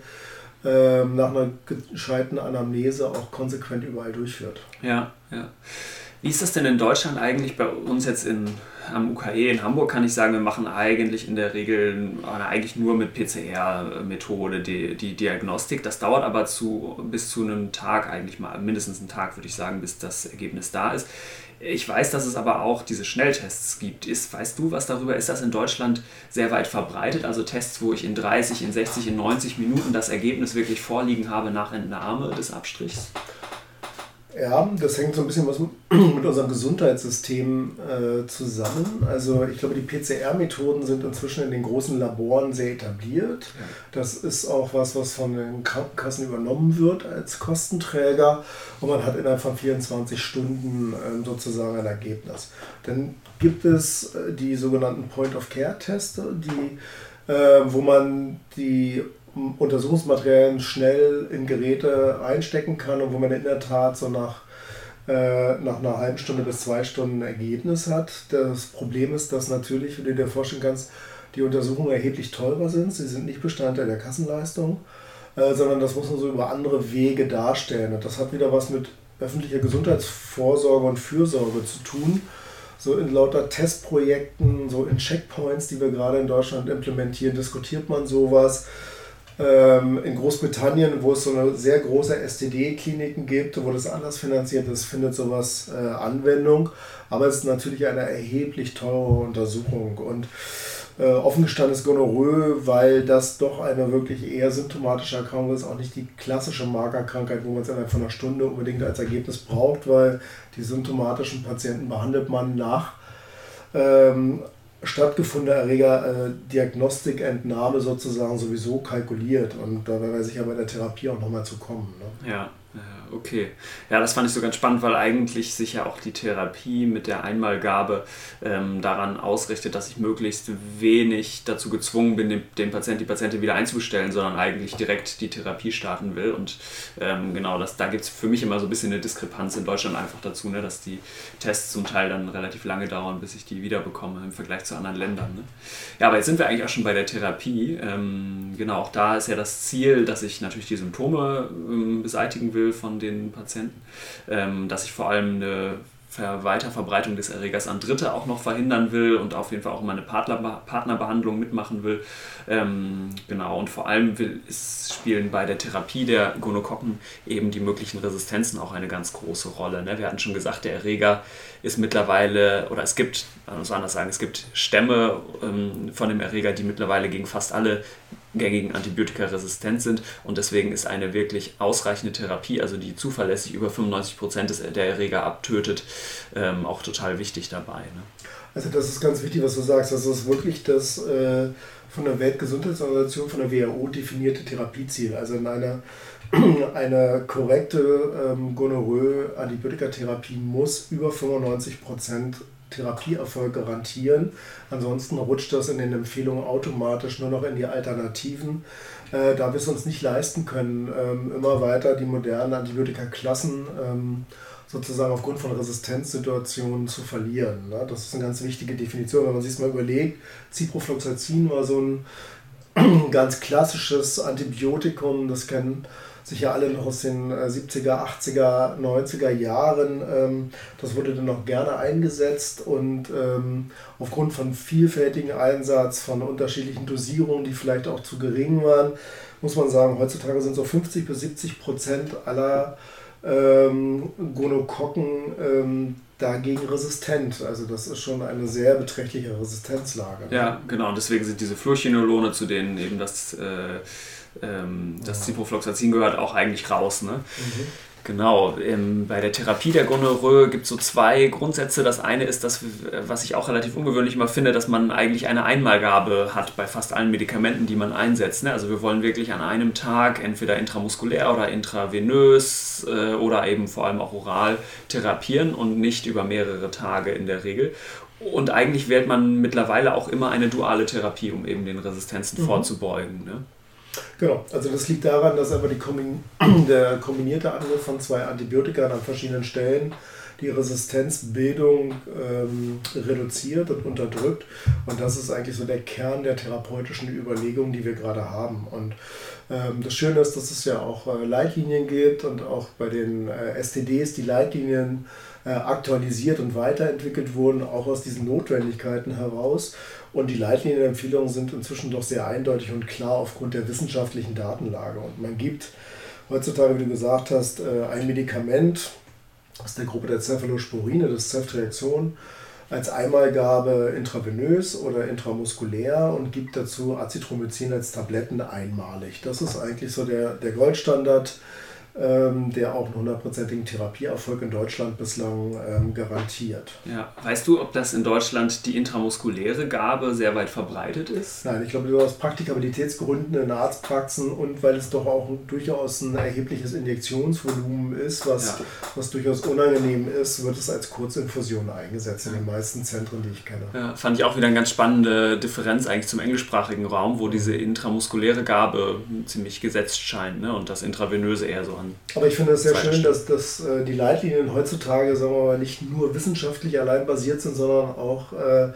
Speaker 2: ähm, nach einer gescheiten Anamnese auch konsequent überall durchführt.
Speaker 1: Ja, ja. Wie ist das denn in Deutschland eigentlich bei uns jetzt in, am UKE in Hamburg? Kann ich sagen, wir machen eigentlich in der Regel eigentlich nur mit PCR-Methode die, die Diagnostik. Das dauert aber zu, bis zu einem Tag, eigentlich mal mindestens einen Tag, würde ich sagen, bis das Ergebnis da ist. Ich weiß, dass es aber auch diese Schnelltests gibt. Ist, weißt du was darüber? Ist das in Deutschland sehr weit verbreitet? Also Tests, wo ich in 30, in 60, in 90 Minuten das Ergebnis wirklich vorliegen habe nach Entnahme des Abstrichs?
Speaker 2: Ja, das hängt so ein bisschen was mit unserem Gesundheitssystem äh, zusammen. Also ich glaube, die PCR-Methoden sind inzwischen in den großen Laboren sehr etabliert. Das ist auch was, was von den Krankenkassen übernommen wird als Kostenträger. Und man hat innerhalb von 24 Stunden äh, sozusagen ein Ergebnis. Dann gibt es äh, die sogenannten Point-of-Care-Teste, äh, wo man die Untersuchungsmaterialien schnell in Geräte einstecken kann und wo man in der Tat so nach, äh, nach einer halben Stunde bis zwei Stunden ein Ergebnis hat. Das Problem ist, dass natürlich, wie du dir vorstellen kannst, die Untersuchungen erheblich teurer sind. Sie sind nicht Bestandteil der Kassenleistung, äh, sondern das muss man so über andere Wege darstellen. Und das hat wieder was mit öffentlicher Gesundheitsvorsorge und Fürsorge zu tun. So in lauter Testprojekten, so in Checkpoints, die wir gerade in Deutschland implementieren, diskutiert man sowas. Ähm, in Großbritannien, wo es so eine sehr große STD-Kliniken gibt, wo das anders finanziert ist, findet sowas äh, Anwendung. Aber es ist natürlich eine erheblich teure Untersuchung. Und äh, offen gestanden ist Gonorrhoe, weil das doch eine wirklich eher symptomatische Erkrankung ist, auch nicht die klassische Markerkrankheit, wo man es innerhalb von einer Stunde unbedingt als Ergebnis braucht, weil die symptomatischen Patienten behandelt man nach ähm, stattgefundene Erregerdiagnostik, äh, sozusagen sowieso kalkuliert. Und da wäre sicher bei der Therapie auch nochmal zu kommen.
Speaker 1: Ne? Ja, okay. Ja, das fand ich so ganz spannend, weil eigentlich sich ja auch die Therapie mit der Einmalgabe ähm, daran ausrichtet, dass ich möglichst wenig dazu gezwungen bin, den, den Patienten, die Patientin wieder einzustellen, sondern eigentlich direkt die Therapie starten will. Und ähm, genau, das, da gibt es für mich immer so ein bisschen eine Diskrepanz in Deutschland einfach dazu, ne, dass die Tests zum Teil dann relativ lange dauern, bis ich die wiederbekomme im Vergleich zu anderen Ländern. Ne? Ja, aber jetzt sind wir eigentlich auch schon bei der Therapie. Ähm, genau, auch da ist ja das Ziel, dass ich natürlich die Symptome ähm, beseitigen will von den Patienten, ähm, dass ich vor allem eine Weiterverbreitung des Erregers an Dritte auch noch verhindern will und auf jeden Fall auch immer eine Partner, Partnerbehandlung mitmachen will. Ähm, genau, und vor allem will, ist, spielen bei der Therapie der Gonokokken eben die möglichen Resistenzen auch eine ganz große Rolle. Ne? Wir hatten schon gesagt, der Erreger ist mittlerweile, oder es gibt, man muss anders sagen, es gibt Stämme ähm, von dem Erreger, die mittlerweile gegen fast alle gängigen Antibiotika resistent sind und deswegen ist eine wirklich ausreichende Therapie, also die zuverlässig über 95 Prozent der Erreger abtötet, ähm, auch total wichtig dabei. Ne?
Speaker 2: Also das ist ganz wichtig, was du sagst. Das ist wirklich das äh, von der Weltgesundheitsorganisation, von der WHO definierte Therapieziel. Also in einer eine korrekte ähm, Gonorrhoe-Antibiotikatherapie muss über 95 Prozent Therapieerfolg garantieren. Ansonsten rutscht das in den Empfehlungen automatisch nur noch in die Alternativen. Äh, da wir es uns nicht leisten können, ähm, immer weiter die modernen Antibiotika-Klassen ähm, sozusagen aufgrund von Resistenzsituationen zu verlieren. Ne? Das ist eine ganz wichtige Definition. Wenn man sich mal überlegt, Ciprofloxacin war so ein ganz klassisches Antibiotikum, das kennen sicher alle noch aus den 70er, 80er, 90er Jahren. Ähm, das wurde dann auch gerne eingesetzt und ähm, aufgrund von vielfältigen Einsatz, von unterschiedlichen Dosierungen, die vielleicht auch zu gering waren, muss man sagen, heutzutage sind so 50 bis 70 Prozent aller ähm, Gonokokken ähm, dagegen resistent. Also das ist schon eine sehr beträchtliche Resistenzlage.
Speaker 1: Ja, genau. Und deswegen sind diese Fluorchinolone, zu denen eben das, äh, ähm, das Ciprofloxacin gehört, auch eigentlich raus. Ne? Mhm. Genau, ähm, bei der Therapie der Gonorrhoe gibt es so zwei Grundsätze. Das eine ist, dass, was ich auch relativ ungewöhnlich immer finde, dass man eigentlich eine Einmalgabe hat bei fast allen Medikamenten, die man einsetzt. Ne? Also wir wollen wirklich an einem Tag entweder intramuskulär oder intravenös äh, oder eben vor allem auch oral therapieren und nicht über mehrere Tage in der Regel. Und eigentlich wählt man mittlerweile auch immer eine duale Therapie, um eben den Resistenzen mhm. vorzubeugen. Ne?
Speaker 2: Genau, also das liegt daran, dass aber die Kombin der kombinierte Angriff von zwei Antibiotika an verschiedenen Stellen die Resistenzbildung ähm, reduziert und unterdrückt. Und das ist eigentlich so der Kern der therapeutischen Überlegungen, die wir gerade haben. Und ähm, das Schöne ist, dass es ja auch äh, Leitlinien gibt und auch bei den äh, STDs die Leitlinien aktualisiert und weiterentwickelt wurden, auch aus diesen Notwendigkeiten heraus. Und die Leitlinienempfehlungen sind inzwischen doch sehr eindeutig und klar aufgrund der wissenschaftlichen Datenlage. Und man gibt heutzutage, wie du gesagt hast, äh, ein Medikament aus der Gruppe der Cephalosporine, das Ceftriaxon, als Einmalgabe intravenös oder intramuskulär und gibt dazu Azithromycin als Tabletten einmalig. Das ist eigentlich so der, der Goldstandard ähm, der auch einen hundertprozentigen Therapieerfolg in Deutschland bislang ähm, garantiert.
Speaker 1: Ja. Weißt du, ob das in Deutschland die intramuskuläre Gabe sehr weit verbreitet ist?
Speaker 2: Nein, ich glaube, aus Praktikabilitätsgründen in Arztpraxen und weil es doch auch durchaus ein erhebliches Injektionsvolumen ist, was, ja. was durchaus unangenehm ist, wird es als Kurzinfusion eingesetzt in den meisten Zentren, die ich kenne.
Speaker 1: Ja, fand ich auch wieder eine ganz spannende Differenz eigentlich zum englischsprachigen Raum, wo diese intramuskuläre Gabe ziemlich gesetzt scheint ne? und das intravenöse eher so an
Speaker 2: an. Aber ich finde es sehr schön, dass, dass äh, die Leitlinien heutzutage, sagen wir mal, nicht nur wissenschaftlich allein basiert sind, sondern auch äh,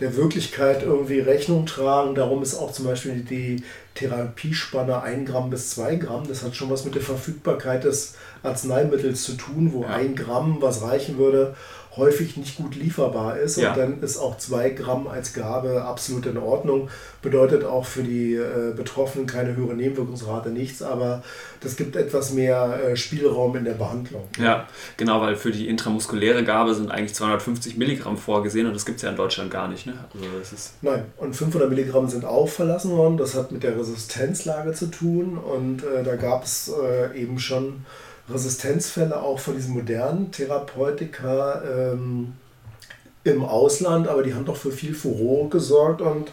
Speaker 2: der Wirklichkeit irgendwie Rechnung tragen. Darum ist auch zum Beispiel die Therapiespanne 1 Gramm bis 2 Gramm. Das hat schon was mit der Verfügbarkeit des Arzneimittels zu tun, wo ja. 1 Gramm was reichen würde häufig nicht gut lieferbar ist. Ja. Und dann ist auch zwei Gramm als Gabe absolut in Ordnung. Bedeutet auch für die äh, Betroffenen keine höhere Nebenwirkungsrate, nichts, aber das gibt etwas mehr äh, Spielraum in der Behandlung.
Speaker 1: Ja, genau, weil für die intramuskuläre Gabe sind eigentlich 250 Milligramm vorgesehen und das gibt es ja in Deutschland gar nicht. Ne?
Speaker 2: Also das ist Nein, und 500 Milligramm sind auch verlassen worden. Das hat mit der Resistenzlage zu tun und äh, da gab es äh, eben schon Resistenzfälle auch von diesen modernen Therapeutika ähm, im Ausland, aber die haben doch für viel Furore gesorgt und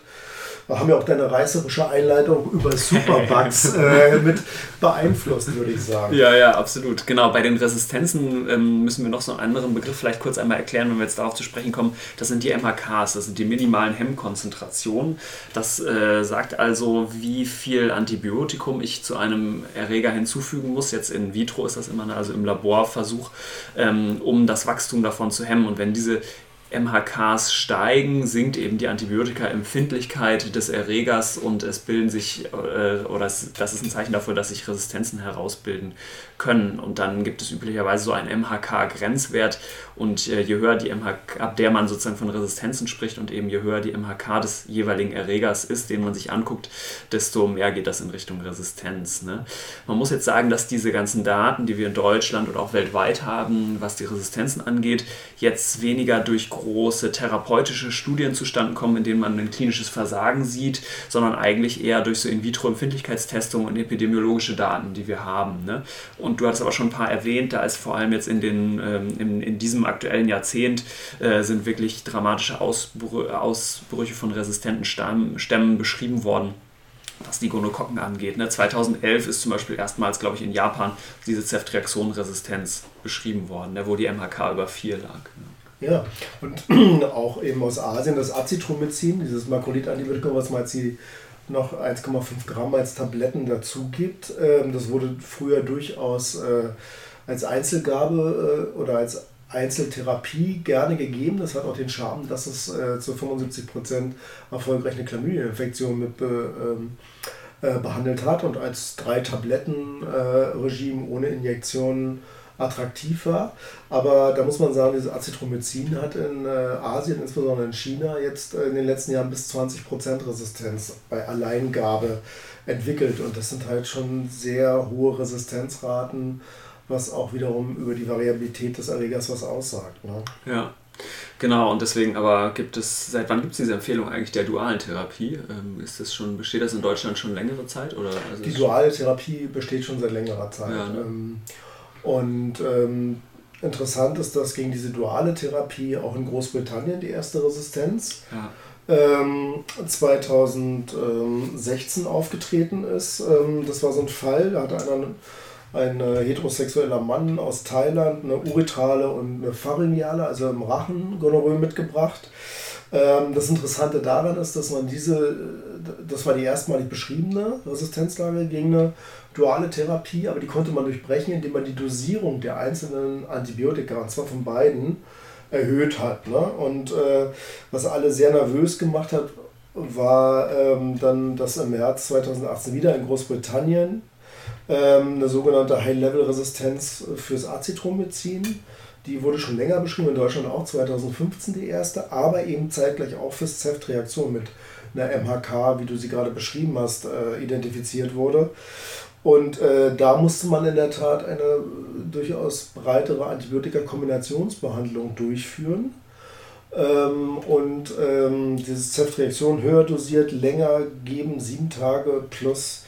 Speaker 2: Wir haben ja auch deine reißerische Einleitung über Superbugs äh, mit beeinflusst, würde ich sagen.
Speaker 1: Ja, ja, absolut. Genau, bei den Resistenzen ähm, müssen wir noch so einen anderen Begriff vielleicht kurz einmal erklären, wenn wir jetzt darauf zu sprechen kommen. Das sind die MHKs, das sind die minimalen Hemmkonzentrationen. Das äh, sagt also, wie viel Antibiotikum ich zu einem Erreger hinzufügen muss. Jetzt in vitro ist das immer, also im Laborversuch, ähm, um das Wachstum davon zu hemmen. Und wenn diese MHKs steigen, sinkt eben die Antibiotikaempfindlichkeit des Erregers und es bilden sich, äh, oder es, das ist ein Zeichen dafür, dass sich Resistenzen herausbilden können. Und dann gibt es üblicherweise so einen MHK-Grenzwert und äh, je höher die MHK, ab der man sozusagen von Resistenzen spricht und eben je höher die MHK des jeweiligen Erregers ist, den man sich anguckt, desto mehr geht das in Richtung Resistenz. Ne? Man muss jetzt sagen, dass diese ganzen Daten, die wir in Deutschland oder auch weltweit haben, was die Resistenzen angeht, jetzt weniger durch große therapeutische Studien zustande kommen, in denen man ein klinisches Versagen sieht, sondern eigentlich eher durch so In-vitro-Empfindlichkeitstestungen und epidemiologische Daten, die wir haben. Ne? Du hast aber schon ein paar erwähnt, da ist vor allem jetzt in, den, ähm, in, in diesem aktuellen Jahrzehnt äh, sind wirklich dramatische Ausbrü Ausbrüche von resistenten Stamm, Stämmen beschrieben worden was die Gonokokken angeht. Ne? 2011 ist zum Beispiel erstmals, glaube ich, in Japan diese Ceftriaxon-Resistenz beschrieben worden, ne? wo die MHK über 4 lag.
Speaker 2: Ne? Ja, und auch eben aus Asien das Acetromycin, dieses Makrolid-Antibiotikum, was man jetzt noch 1,5 Gramm als Tabletten dazu gibt. Ähm, das wurde früher durchaus äh, als Einzelgabe äh, oder als Einzeltherapie gerne gegeben. Das hat auch den Charme, dass es äh, zu 75% erfolgreich eine Chlamydieninfektion mit ähm, behandelt hat und als drei Tabletten-Regime ohne Injektionen attraktiv war. Aber da muss man sagen, dieses Azithromycin hat in äh, Asien, insbesondere in China, jetzt äh, in den letzten Jahren bis 20% Resistenz bei Alleingabe entwickelt. Und das sind halt schon sehr hohe Resistenzraten, was auch wiederum über die Variabilität des Erregers was aussagt. Ne?
Speaker 1: Ja. Genau, und deswegen aber gibt es, seit wann gibt es diese Empfehlung eigentlich der dualen Therapie? Ähm, ist das schon, besteht das in Deutschland schon längere Zeit? Oder
Speaker 2: also die duale Therapie besteht schon seit längerer Zeit. Ja, ne? Und ähm, interessant ist, dass gegen diese duale Therapie auch in Großbritannien die erste Resistenz ja. ähm, 2016 aufgetreten ist. Ähm, das war so ein Fall, da hatte einer ein äh, heterosexueller Mann aus Thailand eine uretrale und eine pharyngeale, also im Rachen, Gonorrhoe mitgebracht. Ähm, das Interessante daran ist, dass man diese, das war die erstmalig beschriebene Resistenzlage gegen eine duale Therapie, aber die konnte man durchbrechen, indem man die Dosierung der einzelnen Antibiotika, und zwar von beiden, erhöht hat. Ne? Und äh, was alle sehr nervös gemacht hat, war ähm, dann, dass im März 2018 wieder in Großbritannien ähm, eine sogenannte High-Level-Resistenz fürs Acetromycin. Die wurde schon länger beschrieben, in Deutschland auch 2015 die erste, aber eben zeitgleich auch fürs CEFT-Reaktion mit einer MHK, wie du sie gerade beschrieben hast, äh, identifiziert wurde. Und äh, da musste man in der Tat eine durchaus breitere Antibiotika-Kombinationsbehandlung durchführen. Ähm, und ähm, diese CEFT-Reaktion höher dosiert, länger geben, sieben Tage plus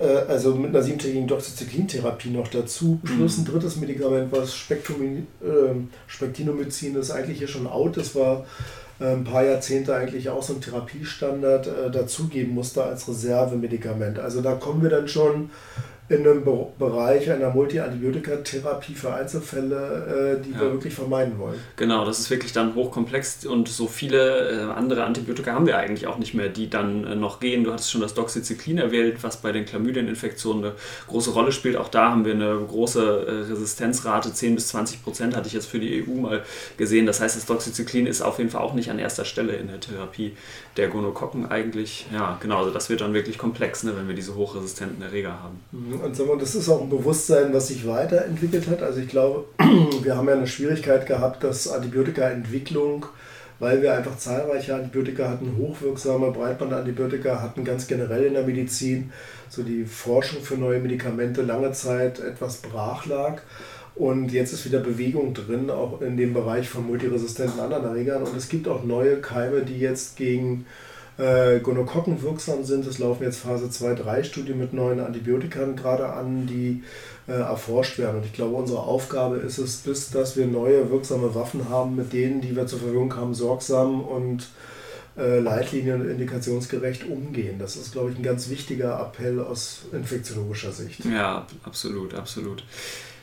Speaker 2: äh, also mit einer siebentägigen Doxycyclin-Therapie noch dazu, plus ein mhm. drittes Medikament, was Spektromin, äh, Spektinomycin ist eigentlich hier schon out, das war äh, ein paar Jahrzehnte eigentlich auch so ein Therapiestandard äh, dazugeben musste als Reservemedikament. Also da kommen wir dann schon in einem Bereich einer Multiantibiotika-Therapie für Einzelfälle, äh, die ja. wir wirklich vermeiden wollen.
Speaker 1: Genau, das ist wirklich dann hochkomplex und so viele äh, andere Antibiotika haben wir eigentlich auch nicht mehr, die dann äh, noch gehen. Du hattest schon das Doxycyclin erwähnt, was bei den Chlamydieninfektionen eine große Rolle spielt. Auch da haben wir eine große Resistenzrate, 10 bis 20 Prozent hatte ich jetzt für die EU mal gesehen. Das heißt, das Doxycyclin ist auf jeden Fall auch nicht an erster Stelle in der Therapie der Gonokokken eigentlich. Ja, genau, also das wird dann wirklich komplex, ne, wenn wir diese hochresistenten Erreger haben.
Speaker 2: Mhm. Und das ist auch ein Bewusstsein, was sich weiterentwickelt hat. Also ich glaube, wir haben ja eine Schwierigkeit gehabt, dass Antibiotikaentwicklung, weil wir einfach zahlreiche Antibiotika hatten, hochwirksame Breitbandantibiotika hatten, ganz generell in der Medizin, so die Forschung für neue Medikamente lange Zeit etwas brach lag. Und jetzt ist wieder Bewegung drin, auch in dem Bereich von multiresistenten anderen Erregern. Und es gibt auch neue Keime, die jetzt gegen äh, Gonokokken wirksam sind. Es laufen jetzt Phase 2-3-Studien mit neuen Antibiotika gerade an, die äh, erforscht werden. Und ich glaube, unsere Aufgabe ist es, bis dass wir neue wirksame Waffen haben, mit denen, die wir zur Verfügung haben, sorgsam und äh, Leitlinien indikationsgerecht umgehen. Das ist, glaube ich, ein ganz wichtiger Appell aus infektiologischer Sicht.
Speaker 1: Ja, absolut, absolut.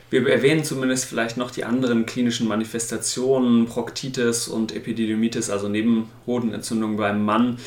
Speaker 1: Wir erwähnen zumindest vielleicht noch die anderen klinischen Manifestationen, Proktitis und Epididymitis, also Nebenhodenentzündung beim Mann.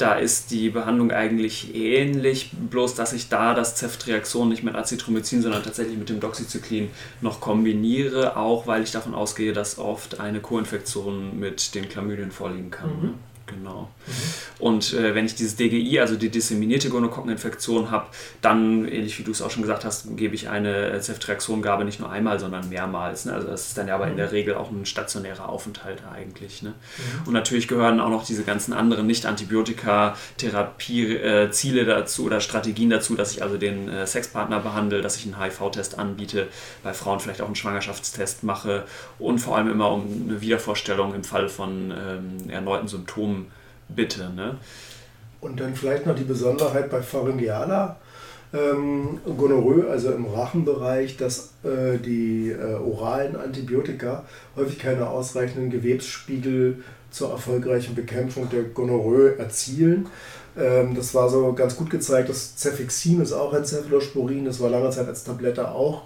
Speaker 1: Da ist die Behandlung eigentlich ähnlich, bloß dass ich da das Ceftriaxon nicht mit Azithromycin, sondern tatsächlich mit dem Doxycyclin noch kombiniere, auch weil ich davon ausgehe, dass oft eine Co-Infektion mit den Chlamydien vorliegen kann. Mhm. Genau. Mhm. Und äh, wenn ich dieses DGI, also die disseminierte Gonokokkeninfektion habe, dann, ähnlich wie du es auch schon gesagt hast, gebe ich eine Ceftriaxongabe nicht nur einmal, sondern mehrmals. Ne? Also das ist dann ja aber mhm. in der Regel auch ein stationärer Aufenthalt eigentlich. Ne? Mhm. Und natürlich gehören auch noch diese ganzen anderen Nicht-Antibiotika-Therapie-Ziele äh, dazu oder Strategien dazu, dass ich also den äh, Sexpartner behandle, dass ich einen HIV-Test anbiete, bei Frauen vielleicht auch einen Schwangerschaftstest mache und vor allem immer um eine Wiedervorstellung im Fall von ähm, erneuten Symptomen bitte. Ne?
Speaker 2: Und dann vielleicht noch die Besonderheit bei Pharyngealer ähm, Gonorrhoe, also im Rachenbereich, dass äh, die äh, oralen Antibiotika häufig keine ausreichenden Gewebsspiegel zur erfolgreichen Bekämpfung der Gonorrhoe erzielen. Ähm, das war so ganz gut gezeigt. Das Cefixim ist auch ein Cephalosporin, das war lange Zeit als Tablette auch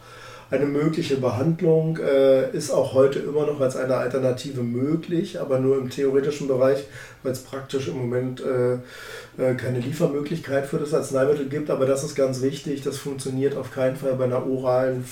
Speaker 2: eine mögliche Behandlung äh, ist auch heute immer noch als eine Alternative möglich, aber nur im theoretischen Bereich, weil es praktisch im Moment äh, äh, keine Liefermöglichkeit für das Arzneimittel gibt. Aber das ist ganz wichtig, das funktioniert auf keinen Fall bei einer oralen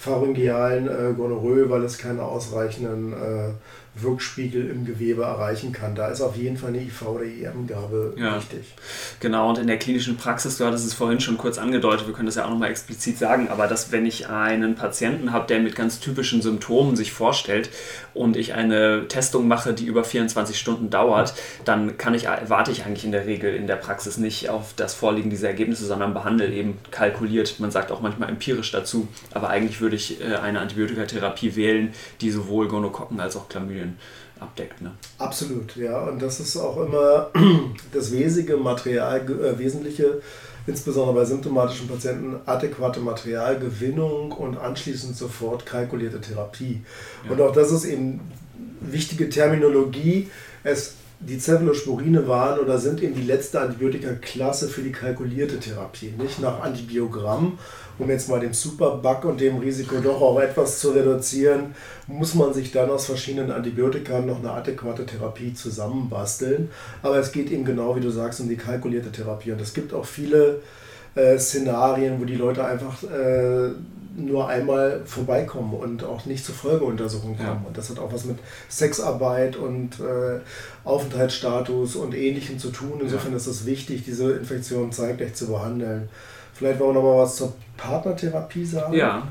Speaker 2: pharyngealen äh, Gonorrhoe, weil es keine ausreichenden äh, Wirkspiegel im Gewebe erreichen kann. Da ist auf jeden Fall eine IV- oder EM-Gabe ja. wichtig.
Speaker 1: Genau, und in der klinischen Praxis, du hattest es vorhin schon kurz angedeutet, wir können das ja auch nochmal explizit sagen, aber dass wenn ich einen Patienten habe, der mit ganz typischen Symptomen sich vorstellt und ich eine Testung mache, die über 24 Stunden dauert, dann kann ich, warte ich eigentlich in der Regel in der Praxis nicht auf das Vorliegen dieser Ergebnisse, sondern behandle eben kalkuliert. Man sagt auch manchmal empirisch dazu, aber eigentlich würde ich äh, eine Antibiotikatherapie wählen, die sowohl Gonokokken als auch Chlamydien abdeckt. Ne?
Speaker 2: Absolut, ja. Und das ist auch immer das wesentliche Material, äh, wesentliche, insbesondere bei symptomatischen Patienten, adäquate Materialgewinnung und anschließend sofort kalkulierte Therapie. Ja. Und auch das ist eben wichtige Terminologie. Es die Cephalosporine waren oder sind eben die letzte Antibiotikaklasse für die kalkulierte Therapie. Nicht nach Antibiogramm, um jetzt mal den Superbug und dem Risiko doch auch etwas zu reduzieren, muss man sich dann aus verschiedenen Antibiotika noch eine adäquate Therapie zusammenbasteln. Aber es geht eben genau, wie du sagst, um die kalkulierte Therapie. Und es gibt auch viele äh, Szenarien, wo die Leute einfach äh, nur einmal vorbeikommen und auch nicht zur Folgeuntersuchung kommen. Ja. Und das hat auch was mit Sexarbeit und äh, Aufenthaltsstatus und Ähnlichem zu tun. Insofern ja. ist es wichtig, diese Infektion zeitgleich zu behandeln. Vielleicht wollen wir noch mal was zur Partnertherapie sagen.
Speaker 1: Ja.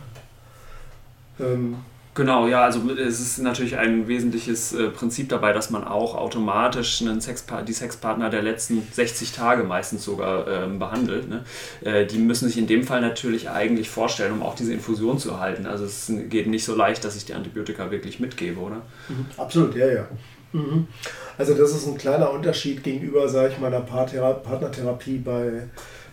Speaker 1: Ähm, Genau, ja, also es ist natürlich ein wesentliches äh, Prinzip dabei, dass man auch automatisch einen Sexpa die Sexpartner der letzten 60 Tage meistens sogar ähm, behandelt. Ne? Äh, die müssen sich in dem Fall natürlich eigentlich vorstellen, um auch diese Infusion zu erhalten. Also es geht nicht so leicht, dass ich die Antibiotika wirklich mitgebe, oder?
Speaker 2: Mhm. Absolut, ja, ja. Mhm. Also das ist ein kleiner Unterschied gegenüber, sage ich mal, einer Partnertherapie bei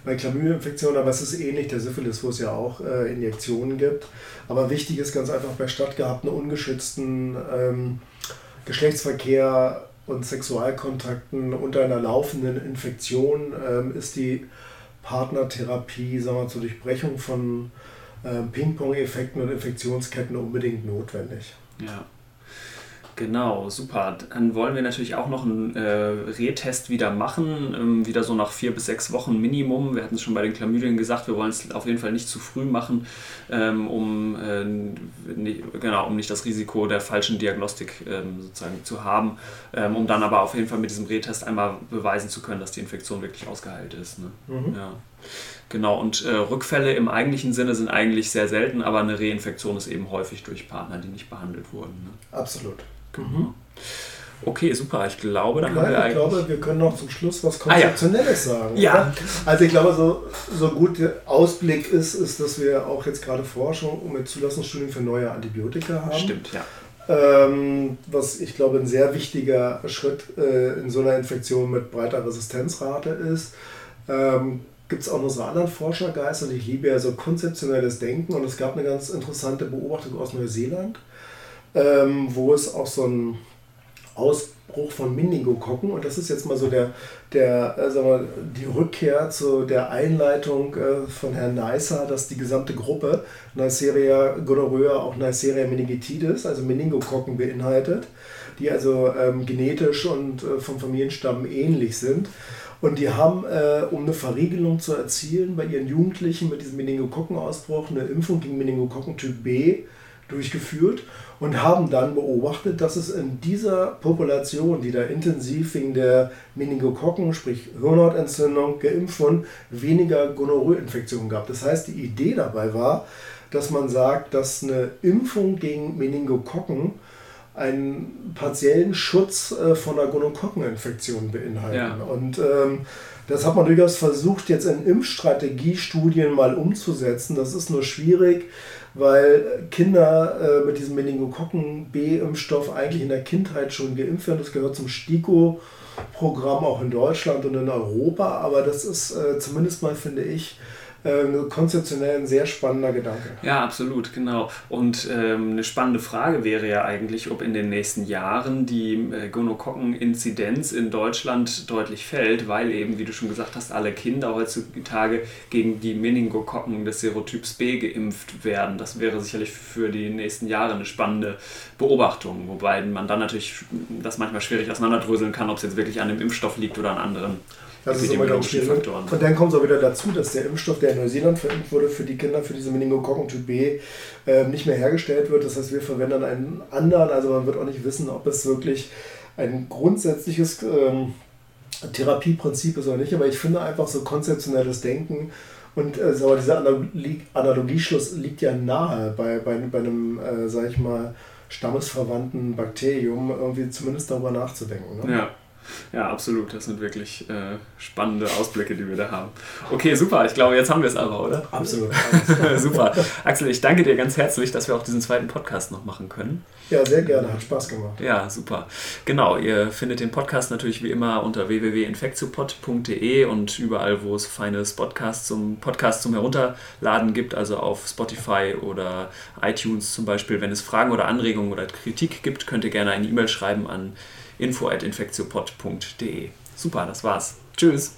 Speaker 2: bei Chlamydia-Infektionen, aber es ist ähnlich der Syphilis, wo es ja auch äh, Injektionen gibt. Aber wichtig ist ganz einfach bei stattgehabten, ungeschützten ähm, Geschlechtsverkehr und Sexualkontakten unter einer laufenden Infektion ähm, ist die Partnertherapie, sagen wir, zur Durchbrechung von äh, Ping-Pong-Effekten und Infektionsketten unbedingt notwendig.
Speaker 1: Ja. Genau, super. Dann wollen wir natürlich auch noch einen äh, Rehtest wieder machen, ähm, wieder so nach vier bis sechs Wochen Minimum. Wir hatten es schon bei den Chlamydien gesagt, wir wollen es auf jeden Fall nicht zu früh machen, ähm, um, äh, nicht, genau, um nicht das Risiko der falschen Diagnostik ähm, sozusagen zu haben, ähm, um dann aber auf jeden Fall mit diesem Rehtest einmal beweisen zu können, dass die Infektion wirklich ausgeheilt ist. Ne? Mhm. Ja. Genau, und äh, Rückfälle im eigentlichen Sinne sind eigentlich sehr selten, aber eine Reinfektion ist eben häufig durch Partner, die nicht behandelt wurden.
Speaker 2: Ne? Absolut.
Speaker 1: Mhm. Okay, super. Ich glaube,
Speaker 2: dann haben wir. Ich glaube, wir können noch zum Schluss was Konzeptionelles ah, ja. sagen. Ja. Also ich glaube, so, so gut der Ausblick ist, ist, dass wir auch jetzt gerade Forschung mit Zulassungsstudien für neue Antibiotika haben.
Speaker 1: Stimmt, ja.
Speaker 2: Ähm, was ich glaube ein sehr wichtiger Schritt äh, in so einer Infektion mit breiter Resistenzrate ist. Ähm, Gibt es auch noch so anderen Forschergeist und ich liebe ja so konzeptionelles Denken und es gab eine ganz interessante Beobachtung aus Neuseeland ähm, wo es auch so ein aus, Ausbruch von Meningokokken und das ist jetzt mal so der, der äh, sagen wir, die Rückkehr zu der Einleitung äh, von Herrn Neisser, dass die gesamte Gruppe Neisseria gonorrhoea auch Neisseria meningitidis, also Meningokokken beinhaltet, die also ähm, genetisch und äh, vom Familienstamm ähnlich sind. Und die haben, äh, um eine Verriegelung zu erzielen, bei ihren Jugendlichen mit diesem Meningokokkenausbruch eine Impfung gegen Meningokokken Typ B durchgeführt und haben dann beobachtet, dass es in dieser Population, die da intensiv wegen der Meningokokken, sprich Hirnhautentzündung, geimpft wurden, weniger Gonorrhoe-Infektionen gab. Das heißt, die Idee dabei war, dass man sagt, dass eine Impfung gegen Meningokokken einen partiellen Schutz äh, von einer Gonokokkeninfektion beinhalten. Ja. Und ähm, das hat man durchaus versucht, jetzt in Impfstrategiestudien mal umzusetzen. Das ist nur schwierig, weil Kinder äh, mit diesem Meningokokken-B-Impfstoff eigentlich in der Kindheit schon geimpft werden. Das gehört zum STIKO-Programm auch in Deutschland und in Europa. Aber das ist äh, zumindest mal, finde ich, ähm, konzeptionell ein sehr spannender Gedanke.
Speaker 1: Ja, absolut, genau. Und ähm, eine spannende Frage wäre ja eigentlich, ob in den nächsten Jahren die äh, Gonokokken-Inzidenz in Deutschland deutlich fällt, weil eben, wie du schon gesagt hast, alle Kinder heutzutage gegen die Meningokokken des Serotyps B geimpft werden. Das wäre sicherlich für die nächsten Jahre eine spannende Beobachtung, wobei man dann natürlich das manchmal schwierig auseinanderdröseln kann, ob es jetzt wirklich an dem Impfstoff liegt oder an anderen
Speaker 2: das ist immer ganz schwierig. Faktoren. Und dann kommt es auch wieder dazu, dass der Impfstoff, der in Neuseeland verimpft wurde für die Kinder, für diese Meningokokken Typ B, äh, nicht mehr hergestellt wird. Das heißt, wir verwenden einen anderen. Also man wird auch nicht wissen, ob es wirklich ein grundsätzliches ähm, Therapieprinzip ist oder nicht. Aber ich finde einfach so konzeptionelles Denken und äh, aber dieser Analogie, Analogieschluss liegt ja nahe bei, bei, bei einem, äh, sag ich mal, stammesverwandten Bakterium, irgendwie zumindest darüber nachzudenken.
Speaker 1: Ne? Ja. Ja, absolut. Das sind wirklich äh, spannende Ausblicke, die wir da haben. Okay, super. Ich glaube, jetzt haben wir es aber, oder?
Speaker 2: Absolut.
Speaker 1: super. Axel, ich danke dir ganz herzlich, dass wir auch diesen zweiten Podcast noch machen können.
Speaker 2: Ja, sehr gerne. Hat Spaß gemacht.
Speaker 1: Ja, super. Genau. Ihr findet den Podcast natürlich wie immer unter www.infektiopod.de und überall, wo es feine Podcasts zum Podcast zum Herunterladen gibt, also auf Spotify oder iTunes zum Beispiel. Wenn es Fragen oder Anregungen oder Kritik gibt, könnt ihr gerne eine E-Mail schreiben an info at info.infektiopod.de. Super, das war's. Tschüss.